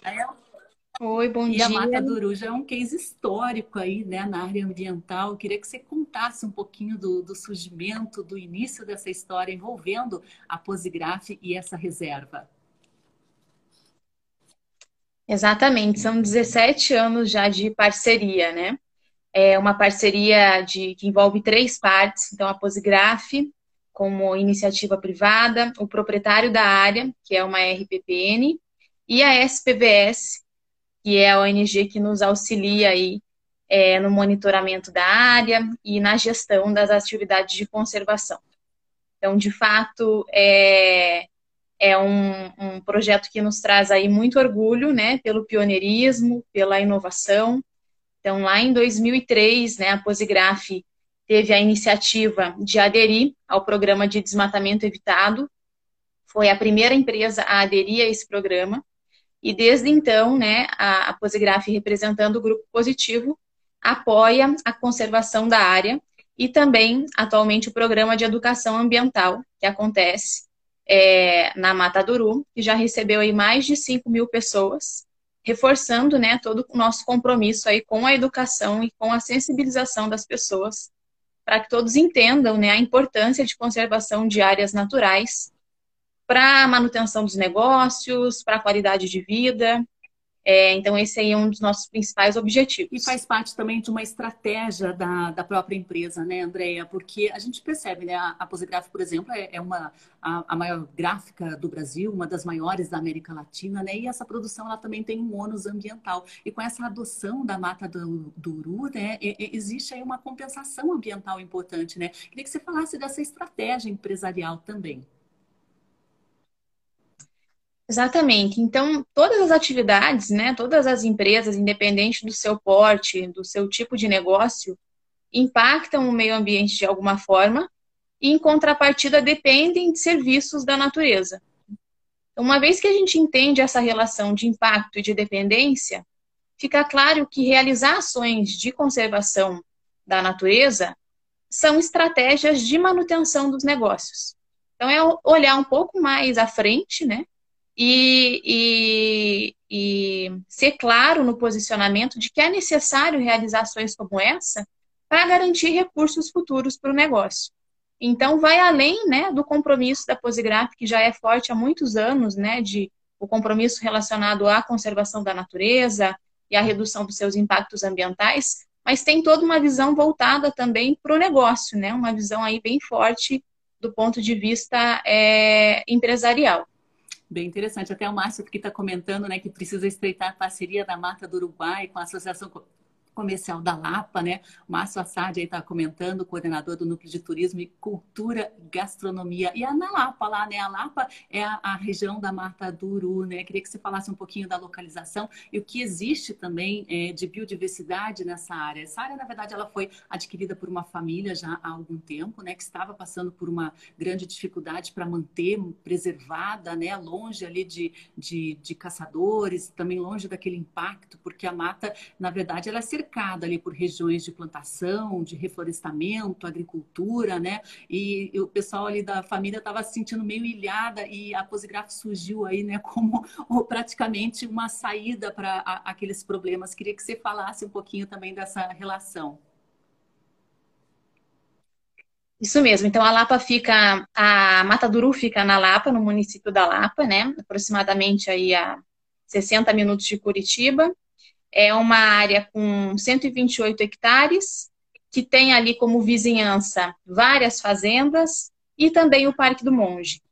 É Oi, bom e dia. E a Mata do Uruja é um case histórico aí, né, na área ambiental. Eu queria que você contasse um pouquinho do, do surgimento, do início dessa história envolvendo a Posigraf e essa reserva. Exatamente, são 17 anos já de parceria, né? É uma parceria de, que envolve três partes, então a Posigraf, como iniciativa privada, o proprietário da área, que é uma RPPN, e a SPVS, que é a ONG que nos auxilia aí é, no monitoramento da área e na gestão das atividades de conservação. Então, de fato, é, é um, um, projeto que nos traz aí muito orgulho, né, pelo pioneirismo, pela inovação. Então, lá em 2003, né, a Posigraf teve a iniciativa de aderir ao programa de desmatamento evitado. Foi a primeira empresa a aderir a esse programa. E desde então, né, a, a Posigraf, representando o grupo positivo, apoia a conservação da área e também, atualmente, o programa de educação ambiental, que acontece é, na Mata Duru, que já recebeu aí mais de 5 mil pessoas, reforçando né, todo o nosso compromisso aí com a educação e com a sensibilização das pessoas, para que todos entendam né, a importância de conservação de áreas naturais para manutenção dos negócios, para qualidade de vida. É, então, esse aí é um dos nossos principais objetivos. E faz parte também de uma estratégia da, da própria empresa, né, Andréia? Porque a gente percebe, né, a, a por exemplo, é, é uma, a, a, maior gráfica do Brasil, uma das maiores da América Latina, né? E essa produção, ela também tem um ônus ambiental. E com essa adoção da mata do, do Uru, né, existe aí uma compensação ambiental importante, né? Queria que você falasse dessa estratégia empresarial também. Exatamente. Então, todas as atividades, né, todas as empresas, independente do seu porte, do seu tipo de negócio, impactam o meio ambiente de alguma forma e, em contrapartida, dependem de serviços da natureza. Então, uma vez que a gente entende essa relação de impacto e de dependência, fica claro que realizar ações de conservação da natureza são estratégias de manutenção dos negócios. Então, é olhar um pouco mais à frente, né? E, e, e ser claro no posicionamento de que é necessário realizar ações como essa para garantir recursos futuros para o negócio. Então, vai além né, do compromisso da Posigraf, que já é forte há muitos anos, né, de o compromisso relacionado à conservação da natureza e à redução dos seus impactos ambientais, mas tem toda uma visão voltada também para o negócio, né? Uma visão aí bem forte do ponto de vista é, empresarial. Bem interessante. Até o Márcio que está comentando, né, que precisa estreitar a parceria da Mata do Uruguai com a Associação comercial da Lapa, né? Márcio Assad aí está comentando, coordenador do Núcleo de Turismo e Cultura Gastronomia. E a na Lapa lá, né? A Lapa é a, a, região da Mata do né? Queria que você falasse um pouquinho da localização e o que existe também é, de biodiversidade nessa área. Essa área, na verdade, ela foi adquirida por uma família já há algum tempo, né? Que estava passando por uma grande dificuldade para manter preservada, né? Longe ali de, de, de caçadores, também longe daquele impacto, porque a mata, na verdade, ela é cercada ali por regiões de plantação, de reflorestamento, agricultura, né? E, e o pessoal ali da família estava se sentindo meio ilhada e a Posigraf surgiu aí, né, como (laughs) praticamente uma saída para aqueles problemas. Queria que você falasse um pouquinho também dessa relação. Isso mesmo. Então a Lapa fica, a Mata Duru fica na Lapa, no município da Lapa, né? Aproximadamente aí a 60 minutos de Curitiba. É uma área com 128 hectares, que tem ali como vizinhança várias fazendas e também o Parque do Monge.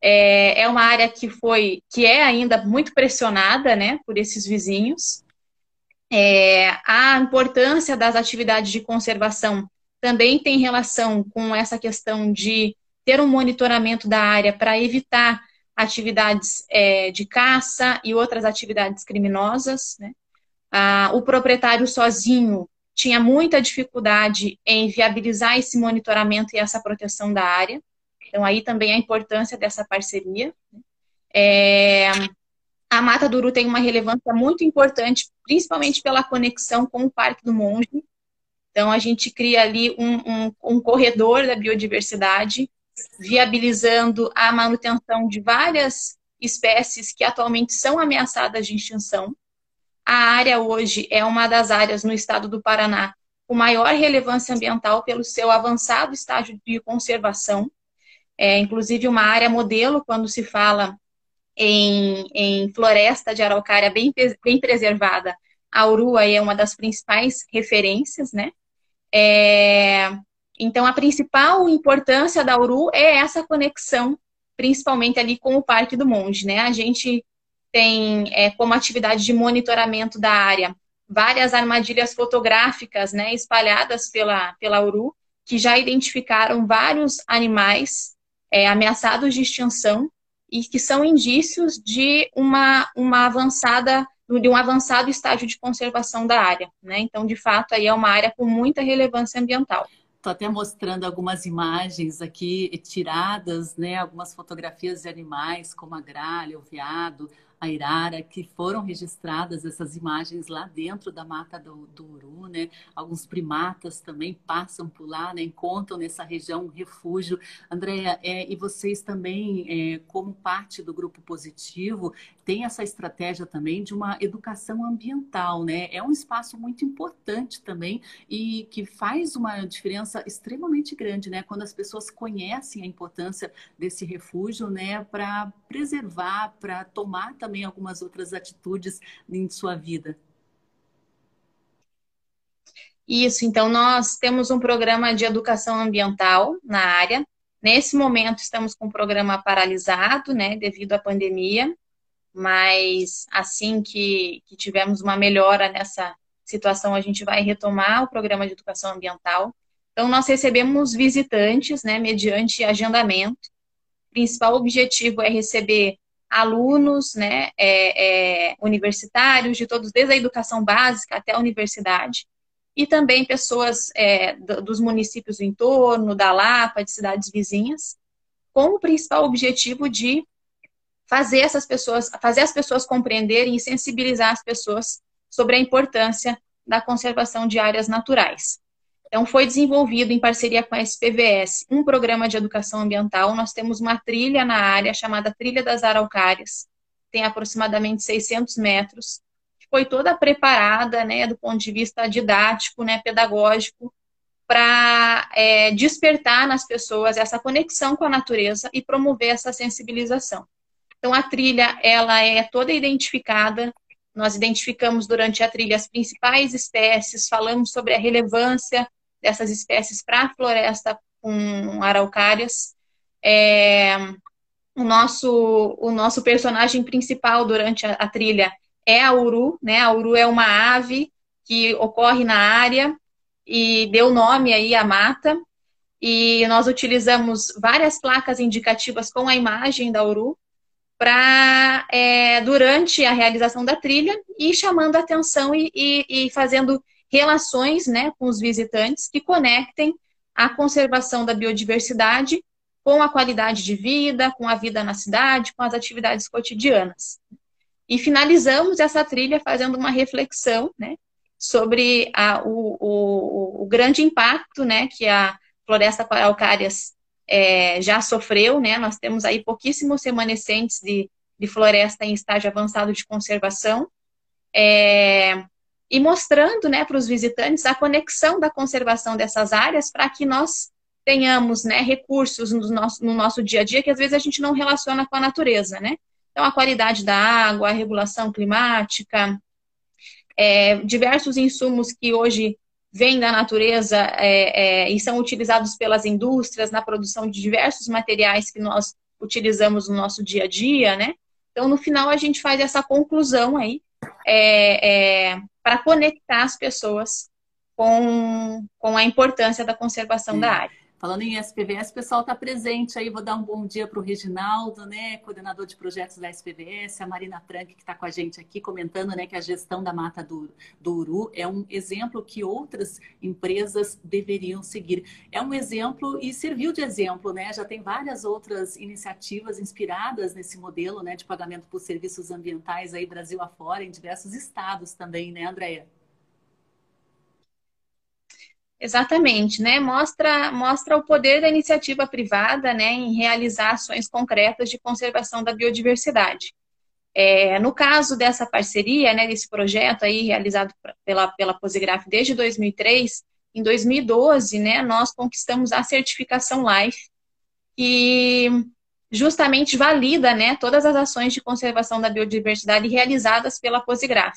É, é uma área que foi, que é ainda muito pressionada, né, por esses vizinhos. É, a importância das atividades de conservação também tem relação com essa questão de ter um monitoramento da área para evitar atividades é, de caça e outras atividades criminosas. Né? Ah, o proprietário sozinho tinha muita dificuldade em viabilizar esse monitoramento e essa proteção da área. Então, aí também a importância dessa parceria. É, a Mata Duru tem uma relevância muito importante, principalmente pela conexão com o Parque do Monge. Então, a gente cria ali um, um, um corredor da biodiversidade, viabilizando a manutenção de várias espécies que atualmente são ameaçadas de extinção. A área hoje é uma das áreas no estado do Paraná com maior relevância ambiental pelo seu avançado estágio de conservação. É, inclusive, uma área modelo quando se fala em, em floresta de araucária bem, bem preservada. A Urua é uma das principais referências, né? É, então, a principal importância da Uru é essa conexão, principalmente ali com o Parque do Monge, né? A gente tem é, como atividade de monitoramento da área várias armadilhas fotográficas né, espalhadas pela, pela URU, que já identificaram vários animais é, ameaçados de extinção e que são indícios de uma, uma avançada de um avançado estágio de conservação da área. Né? Então, de fato, aí é uma área com muita relevância ambiental. Estou até mostrando algumas imagens aqui tiradas, né? Algumas fotografias de animais, como a gralha, o veado, a Irara, que foram registradas essas imagens lá dentro da mata do, do Uru, né? Alguns primatas também passam por lá, né? Encontram nessa região um refúgio. Andréia, é, e vocês também, é, como parte do grupo positivo, tem essa estratégia também de uma educação ambiental, né? É um espaço muito importante também e que faz uma diferença extremamente grande, né? Quando as pessoas conhecem a importância desse refúgio, né? Para preservar, para tomar também algumas outras atitudes em sua vida. Isso, então nós temos um programa de educação ambiental na área. Nesse momento estamos com o programa paralisado, né, devido à pandemia, mas assim que, que tivermos uma melhora nessa situação, a gente vai retomar o programa de educação ambiental. Então nós recebemos visitantes, né, mediante agendamento. O principal objetivo é receber alunos né, é, é, universitários, de todos, desde a educação básica até a universidade, e também pessoas é, dos municípios do entorno, da Lapa, de cidades vizinhas, com o principal objetivo de fazer essas pessoas, fazer as pessoas compreenderem e sensibilizar as pessoas sobre a importância da conservação de áreas naturais. Então, foi desenvolvido em parceria com a SPVS um programa de educação ambiental. Nós temos uma trilha na área chamada Trilha das Araucárias, tem aproximadamente 600 metros, que foi toda preparada, né, do ponto de vista didático, né, pedagógico, para é, despertar nas pessoas essa conexão com a natureza e promover essa sensibilização. Então, a trilha, ela é toda identificada, nós identificamos durante a trilha as principais espécies, falamos sobre a relevância dessas espécies para a floresta com araucárias. É, o, nosso, o nosso personagem principal durante a, a trilha é a uru, né? A uru é uma ave que ocorre na área e deu nome aí à mata. E nós utilizamos várias placas indicativas com a imagem da uru para é, durante a realização da trilha e chamando atenção e, e, e fazendo relações né, com os visitantes que conectem a conservação da biodiversidade com a qualidade de vida, com a vida na cidade, com as atividades cotidianas. E finalizamos essa trilha fazendo uma reflexão né, sobre a, o, o, o, grande impacto né, que a floresta araucárias é, já sofreu. Né? Nós temos aí pouquíssimos remanescentes de, de floresta em estágio avançado de conservação. É, e mostrando né, para os visitantes a conexão da conservação dessas áreas para que nós tenhamos né, recursos no nosso, no nosso dia a dia que às vezes a gente não relaciona com a natureza, né? Então, a qualidade da água, a regulação climática, é, diversos insumos que hoje vêm da natureza é, é, e são utilizados pelas indústrias na produção de diversos materiais que nós utilizamos no nosso dia a dia, né? Então, no final, a gente faz essa conclusão aí é, é, para conectar as pessoas com, com a importância da conservação da área. Falando em SPVS, o pessoal está presente aí. Vou dar um bom dia para o Reginaldo, né, coordenador de projetos da SPVS, a Marina Trank, que está com a gente aqui, comentando né, que a gestão da mata do, do Uru é um exemplo que outras empresas deveriam seguir. É um exemplo e serviu de exemplo, né? Já tem várias outras iniciativas inspiradas nesse modelo né, de pagamento por serviços ambientais aí Brasil afora, em diversos estados também, né, Andréia? Exatamente, né? Mostra, mostra o poder da iniciativa privada né, em realizar ações concretas de conservação da biodiversidade. É, no caso dessa parceria, né, desse projeto aí realizado pela, pela Posigraf desde 2003, em 2012, né, nós conquistamos a certificação LIFE, que justamente valida né, todas as ações de conservação da biodiversidade realizadas pela Posigraf.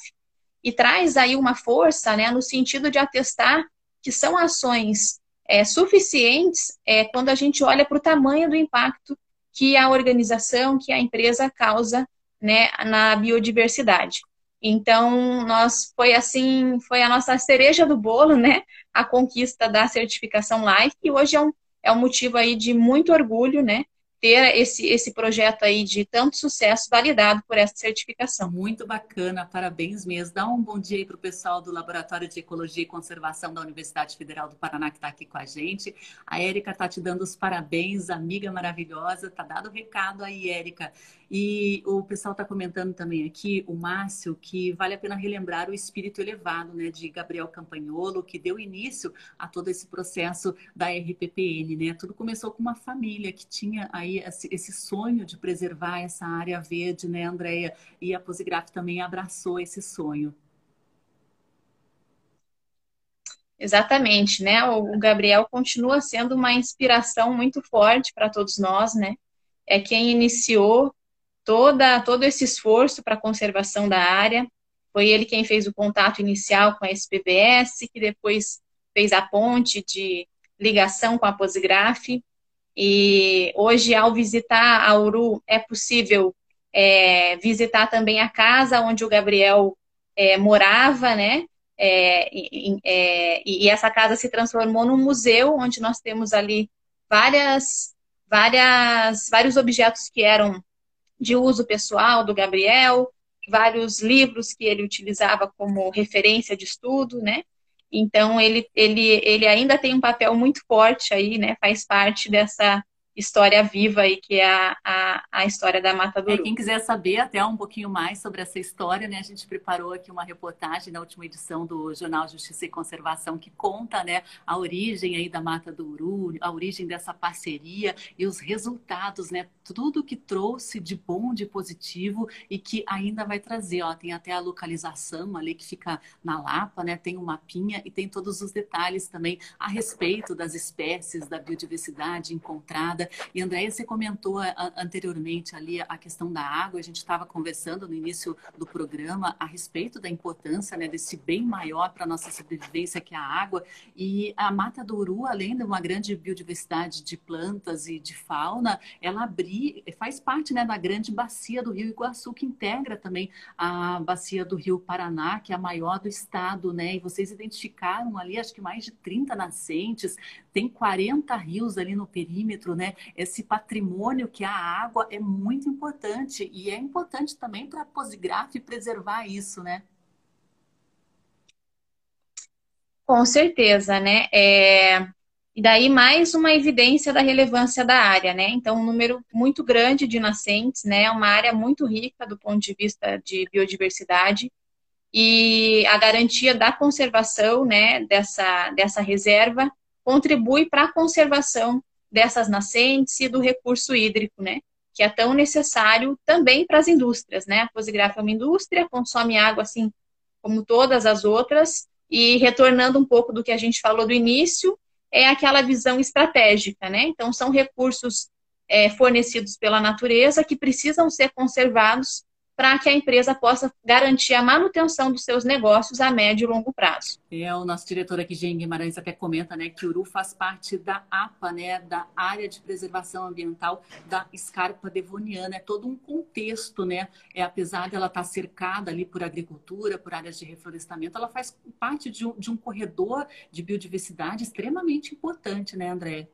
E traz aí uma força né, no sentido de atestar que são ações é, suficientes é, quando a gente olha para o tamanho do impacto que a organização, que a empresa causa né, na biodiversidade. Então, nós foi assim, foi a nossa cereja do bolo, né? A conquista da certificação Life, e hoje é um, é um motivo aí de muito orgulho, né? Ter esse, esse projeto aí de tanto sucesso validado por essa certificação. Muito bacana, parabéns mesmo. Dá um bom dia aí para o pessoal do Laboratório de Ecologia e Conservação da Universidade Federal do Paraná que está aqui com a gente. A Érica está te dando os parabéns, amiga maravilhosa. Tá dado o recado aí, Érica. E o pessoal está comentando também aqui, o Márcio, que vale a pena relembrar o espírito elevado né, de Gabriel Campagnolo, que deu início a todo esse processo da RPPN. Né? Tudo começou com uma família que tinha aí esse, esse sonho de preservar essa área verde, né, Andréia? E a Posigraf também abraçou esse sonho. Exatamente, né? O Gabriel continua sendo uma inspiração muito forte para todos nós, né? É quem iniciou toda, todo esse esforço para a conservação da área. Foi ele quem fez o contato inicial com a SPBS, que depois fez a ponte de ligação com a Posigraf. E hoje, ao visitar a Uru, é possível é, visitar também a casa onde o Gabriel é, morava, né? É, é e, e, essa casa se transformou num museu, onde nós temos ali várias, várias, vários objetos que eram de uso pessoal do Gabriel, vários livros que ele utilizava como referência de estudo, né? Então ele, ele, ele ainda tem um papel muito forte aí, né? Faz parte dessa história viva aí, que é a, a, a história da Mata do É, quem quiser saber até um pouquinho mais sobre essa história, né? A gente preparou aqui uma reportagem na última edição do Jornal Justiça e Conservação que conta, né, a origem aí da Mata do Uru, a origem dessa parceria e os resultados, né? Tudo que trouxe de bom, de positivo e que ainda vai trazer, ó, tem até a localização ali que fica na Lapa, né? Tem o um mapinha e tem todos os detalhes também a respeito das espécies, da biodiversidade encontrada e Andréia, você comentou anteriormente ali a questão da água, a gente estava conversando no início do programa a respeito da importância né, desse bem maior para a nossa sobrevivência, que é a água. E a Mata do Uru, além de uma grande biodiversidade de plantas e de fauna, ela abri, faz parte né, da grande bacia do Rio Iguaçu, que integra também a bacia do Rio Paraná, que é a maior do estado, né? E vocês identificaram ali, acho que mais de 30 nascentes, tem 40 rios ali no perímetro, né? Esse patrimônio que é a água é muito importante e é importante também para a Posigraf preservar isso, né? Com certeza, né? É... E daí mais uma evidência da relevância da área, né? Então, um número muito grande de nascentes, né? É uma área muito rica do ponto de vista de biodiversidade e a garantia da conservação, né? Dessa, dessa reserva contribui para a conservação dessas nascentes e do recurso hídrico, né? Que é tão necessário também para as indústrias, né? A Posigraf é uma indústria, consome água assim como todas as outras, e retornando um pouco do que a gente falou do início, é aquela visão estratégica, né? Então, são recursos é, fornecidos pela natureza que precisam ser conservados para que a empresa possa garantir a manutenção dos seus negócios a médio e longo prazo. É, o nosso diretor aqui, Jean Guimarães, até comenta né, que Uru faz parte da APA, né, da Área de Preservação Ambiental da Escarpa Devoniana. É todo um contexto, né? É, apesar dela estar cercada ali por agricultura, por áreas de reflorestamento, ela faz parte de um, de um corredor de biodiversidade extremamente importante, né, André?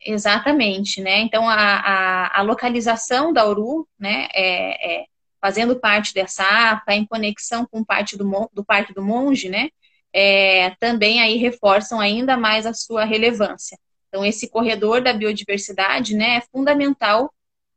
Exatamente, né? Então, a, a, a localização da Uru, né, é, é, fazendo parte dessa APA, em conexão com parte do, do Parque do Monge, né, é, também aí reforçam ainda mais a sua relevância. Então, esse corredor da biodiversidade, né, é fundamental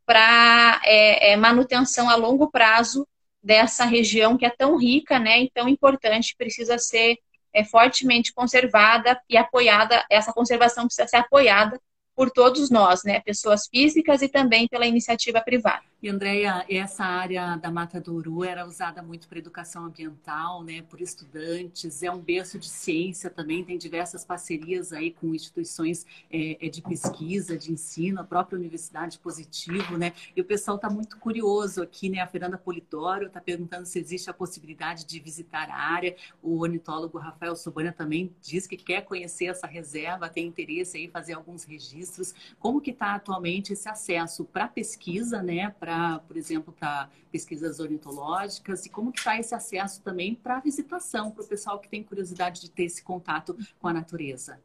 para é, é, manutenção a longo prazo dessa região que é tão rica, né, e tão importante, precisa ser é, fortemente conservada e apoiada, essa conservação precisa ser apoiada por todos nós, né? Pessoas físicas e também pela iniciativa privada. E, Andréia, essa área da Mata do Uru era usada muito para educação ambiental, né, por estudantes, é um berço de ciência também, tem diversas parcerias aí com instituições é, é de pesquisa, de ensino, a própria Universidade Positivo, né, e o pessoal está muito curioso aqui, né, a Fernanda Polidoro está perguntando se existe a possibilidade de visitar a área, o ornitólogo Rafael Sobana também diz que quer conhecer essa reserva, tem interesse aí em fazer alguns registros, como que está atualmente esse acesso para pesquisa, né, para para, por exemplo, para pesquisas ornitológicas e como que está esse acesso também para visitação, para o pessoal que tem curiosidade de ter esse contato com a natureza?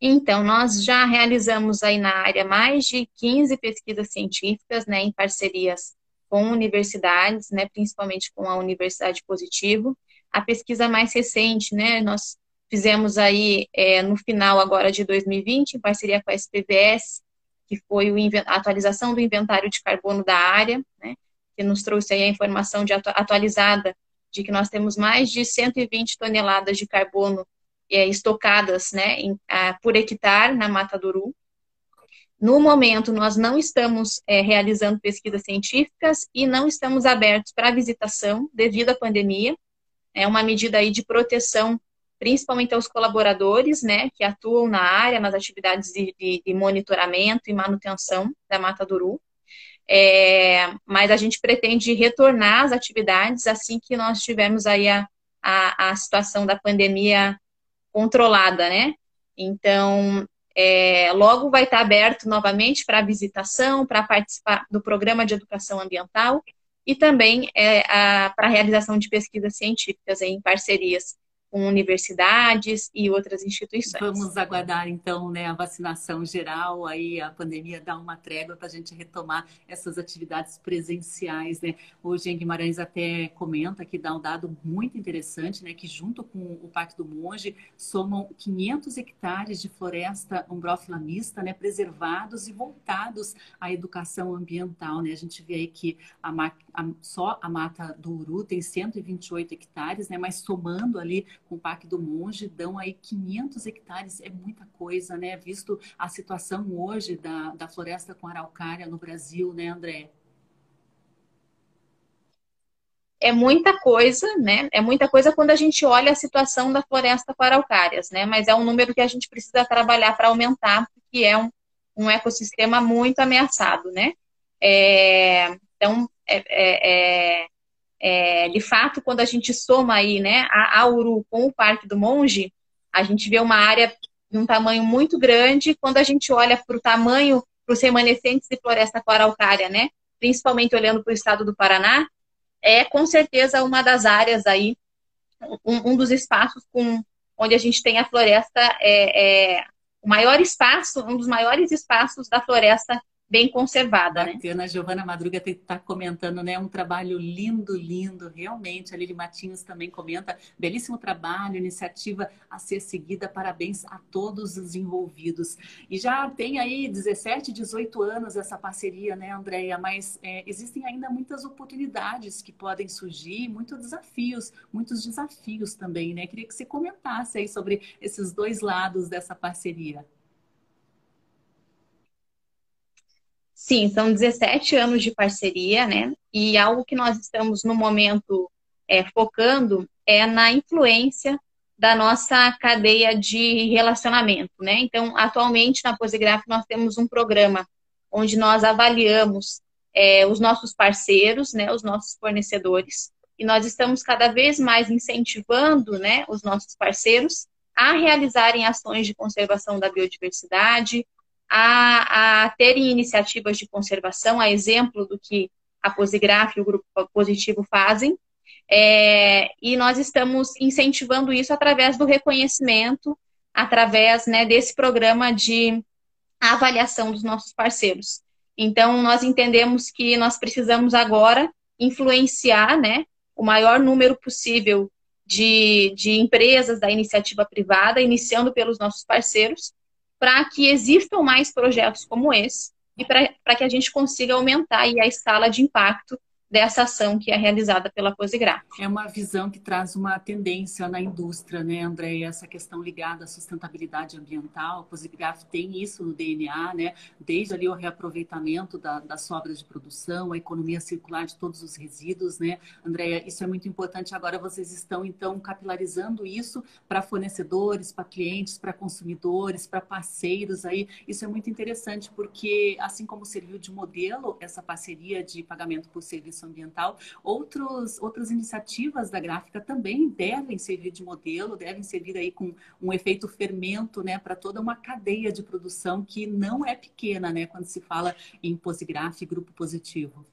Então, nós já realizamos aí na área mais de 15 pesquisas científicas, né, em parcerias com universidades, né, principalmente com a Universidade Positivo. A pesquisa mais recente, né, nós fizemos aí é, no final agora de 2020, em parceria com a SPVS, que foi a atualização do inventário de carbono da área, né, que nos trouxe a informação de atualizada de que nós temos mais de 120 toneladas de carbono é, estocadas né, em, a, por hectare na Mata do Uru. No momento, nós não estamos é, realizando pesquisas científicas e não estamos abertos para visitação devido à pandemia. É uma medida aí de proteção principalmente aos colaboradores, né, que atuam na área, nas atividades de, de, de monitoramento e manutenção da Mata do. É, mas a gente pretende retornar às atividades assim que nós tivermos aí a, a, a situação da pandemia controlada, né? Então, é, logo vai estar aberto novamente para visitação, para participar do programa de educação ambiental e também é, para a realização de pesquisas científicas em parcerias com universidades e outras instituições. Vamos aguardar então né, a vacinação geral, aí a pandemia dá uma trégua para a gente retomar essas atividades presenciais. Né? Hoje em Guimarães até comenta que dá um dado muito interessante, né, que junto com o Parque do Monge somam 500 hectares de floresta umbrófila mista, né, preservados e voltados à educação ambiental. Né? A gente vê aí que a, a, só a Mata do Uru tem 128 hectares, né, mas somando ali com o Parque do Monge, dão aí 500 hectares, é muita coisa, né? Visto a situação hoje da, da floresta com araucária no Brasil, né, André? É muita coisa, né? É muita coisa quando a gente olha a situação da floresta com araucárias, né? Mas é um número que a gente precisa trabalhar para aumentar, porque é um, um ecossistema muito ameaçado, né? É, então, é, é, é de fato, quando a gente soma aí, né, a, Uru com o Parque do Monge, a gente vê uma área de um tamanho muito grande. Quando a gente olha para o tamanho, para os remanescentes de floresta araucária, né, principalmente olhando para o estado do Paraná, é com certeza uma das áreas aí, um, um dos espaços com, onde a gente tem a floresta, é, é, o maior espaço, um dos maiores espaços da floresta bem conservada. Né? Bacana, né? a Giovana Madruga está comentando, né? Um trabalho lindo, lindo, realmente. A Lili Matinhos também comenta, belíssimo trabalho, iniciativa a ser seguida. Parabéns a todos os envolvidos. E já tem aí 17, 18 anos essa parceria, né, Andréia? Mas é, existem ainda muitas oportunidades que podem surgir, muitos desafios, muitos desafios também, né? Queria que você comentasse aí sobre esses dois lados dessa parceria. Sim, são 17 anos de parceria, né? E algo que nós estamos no momento é, focando é na influência da nossa cadeia de relacionamento, né? Então, atualmente na Posigraf nós temos um programa onde nós avaliamos é, os nossos parceiros, né, os nossos fornecedores, e nós estamos cada vez mais incentivando, né, os nossos parceiros a realizarem ações de conservação da biodiversidade, a, a terem iniciativas de conservação, a exemplo do que a Posigraf e o Grupo Positivo fazem. É, e nós estamos incentivando isso através do reconhecimento, através né, desse programa de avaliação dos nossos parceiros. Então, nós entendemos que nós precisamos agora influenciar né, o maior número possível de, de empresas da iniciativa privada, iniciando pelos nossos parceiros, para que existam mais projetos como esse e para que a gente consiga aumentar a escala de impacto dessa ação que é realizada pela Posigraf. É uma visão que traz uma tendência na indústria, né, André? Essa questão ligada à sustentabilidade ambiental. A Posigraf tem isso no DNA, né? Desde ali o reaproveitamento da, das sobras de produção, a economia circular de todos os resíduos, né? Andréia, isso é muito importante. Agora vocês estão, então, capilarizando isso para fornecedores, para clientes, para consumidores, para parceiros aí. Isso é muito interessante porque, assim como serviu de modelo essa parceria de pagamento por serviço ambiental, outros, outras iniciativas da gráfica também devem servir de modelo, devem servir aí com um efeito fermento, né, para toda uma cadeia de produção que não é pequena, né, quando se fala em Posigraf e grupo positivo.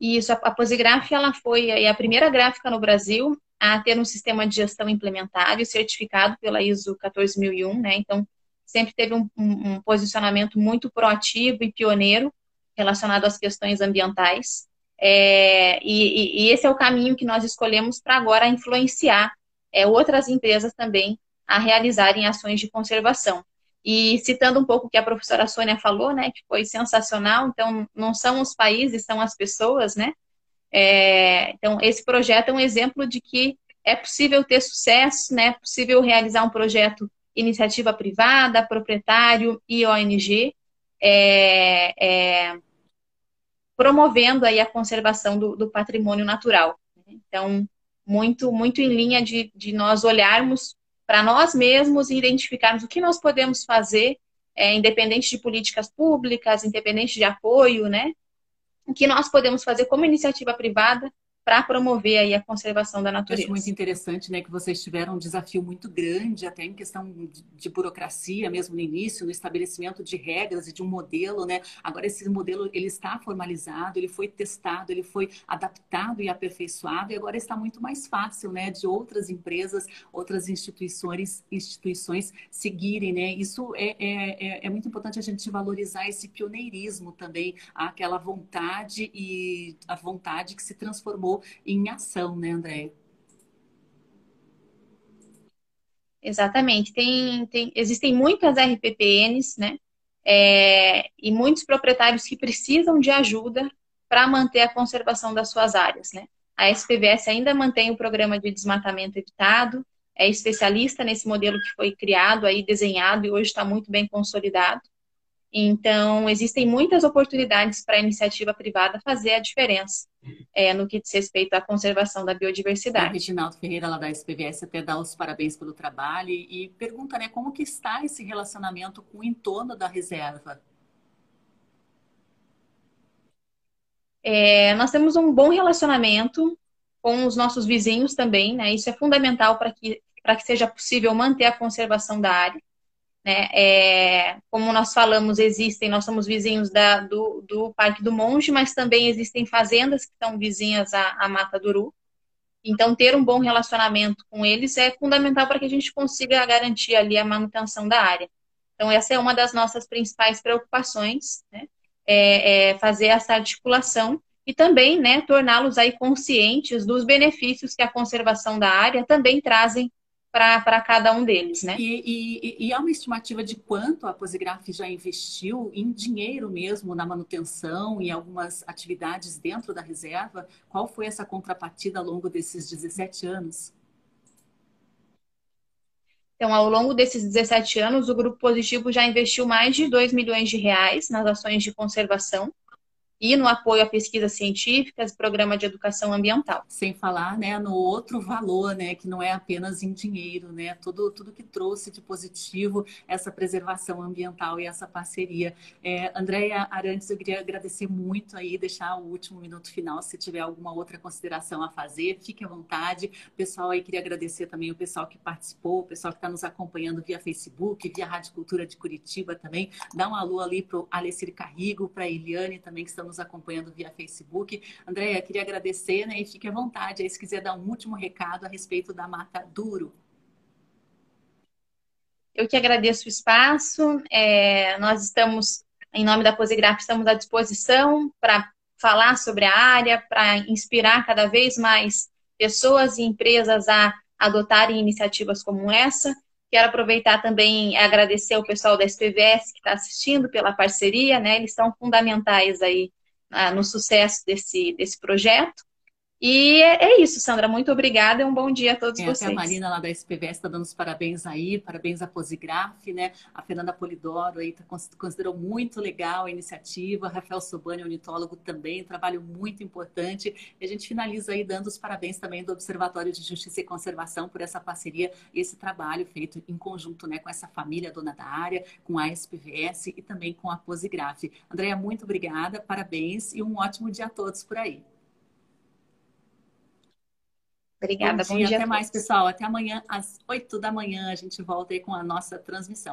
Isso, a Posigraf ela foi a primeira gráfica no Brasil a ter um sistema de gestão implementado e certificado pela ISO 14001, né? Então, sempre teve um, um, um posicionamento muito proativo e pioneiro relacionado às questões ambientais. É, e, e, esse é o caminho que nós escolhemos para agora influenciar é, outras empresas também a realizarem ações de conservação. E citando um pouco o que a professora Sônia falou, né, que foi sensacional, então não são os países, são as pessoas, né? É, então esse projeto é um exemplo de que é possível ter sucesso, né? É possível realizar um projeto iniciativa privada, proprietário e ONG, é, é, promovendo aí a conservação do, do patrimônio natural. Então, muito, muito em linha de, de nós olharmos para nós mesmos e identificarmos o que nós podemos fazer, é, independente de políticas públicas, independente de apoio, né? O que nós podemos fazer como iniciativa privada para promover aí a conservação da natureza. Eu acho muito interessante, né, que vocês tiveram um desafio muito grande, até em questão de, burocracia, mesmo no início, no estabelecimento de regras e de um modelo, né? Agora esse modelo ele está formalizado, ele foi testado, ele foi adaptado e aperfeiçoado e agora está muito mais fácil, né, de outras empresas, outras instituições, instituições seguirem, né? Isso é, é, é, é muito importante a gente valorizar esse pioneirismo também, aquela vontade e a vontade que se transformou em ação, né, André? Exatamente. Tem, tem, existem muitas RPPNs, né? É, e muitos proprietários que precisam de ajuda para manter a conservação das suas áreas, né? A SPVS ainda mantém o programa de desmatamento evitado, é especialista nesse modelo que foi criado, aí desenhado e hoje está muito bem consolidado. Então, existem muitas oportunidades para a iniciativa privada fazer a diferença é, no que diz respeito à conservação da biodiversidade. O Reginaldo Ferreira, lá da SPVS, até dá os parabéns pelo trabalho e, pergunta né, como que está esse relacionamento com o entorno da reserva? É, nós temos um bom relacionamento com os nossos vizinhos também, né? Isso é fundamental para que, que seja possível manter a conservação da área. Né? É, como nós falamos, existem, nós somos vizinhos da, do, do Parque do Monte, mas também existem fazendas que estão vizinhas à, à Mata Duru. Então, ter um bom relacionamento com eles é fundamental para que a gente consiga garantir ali a manutenção da área. Então, essa é uma das nossas principais preocupações, né? É, é fazer essa articulação e também, né, torná-los aí conscientes dos benefícios que a conservação da área também trazem para cada um deles, né? E, e, e, há uma estimativa de quanto a Posigraf já investiu em dinheiro mesmo na manutenção e algumas atividades dentro da reserva? Qual foi essa contrapartida ao longo desses 17 anos? Então, ao longo desses 17 anos, o Grupo Positivo já investiu mais de 2 milhões de reais nas ações de conservação e no apoio a pesquisas científicas, programa de educação ambiental. Sem falar, né, no outro valor, né, que não é apenas em dinheiro, né, tudo tudo que trouxe de positivo essa preservação ambiental e essa parceria. É, Andréia Arantes, eu queria agradecer muito aí, deixar o último minuto final, se tiver alguma outra consideração a fazer, fique à vontade. Pessoal aí, queria agradecer também o pessoal que participou, o pessoal que está nos acompanhando via Facebook, via Rádio Cultura de Curitiba também. Dá um alô ali para o Alessir Carrigo, para a Eliane também, que estão nos acompanhando via Facebook. Andréia, queria agradecer né, e fique à vontade aí se quiser dar um último recado a respeito da Mata Duro. Eu que agradeço o espaço. É, nós estamos, em nome da Posigraf, estamos à disposição para falar sobre a área, para inspirar cada vez mais pessoas e empresas a adotarem iniciativas como essa. Quero aproveitar também e agradecer ao pessoal da SPVS que está assistindo pela parceria, né? Eles são fundamentais aí no sucesso desse, desse projeto. E é, é isso, Sandra. Muito obrigada e um bom dia a todos é, vocês. a Marina lá da SPVS está dando os parabéns aí, parabéns à Posigraf, né? A Fernanda Polidoro aí tá, considerou muito legal a iniciativa, Rafael Sobani, ornitólogo também, trabalho muito importante. E a gente finaliza aí dando os parabéns também do Observatório de Justiça e Conservação por essa parceria e esse trabalho feito em conjunto né, com essa família dona da área, com a SPVS e também com a Posigraf. Andréia, muito obrigada, parabéns e um ótimo dia a todos por aí. Obrigada, bom dia. Bom dia até mais, pessoal. Até amanhã, às 8 da manhã, a gente volta aí com a nossa transmissão.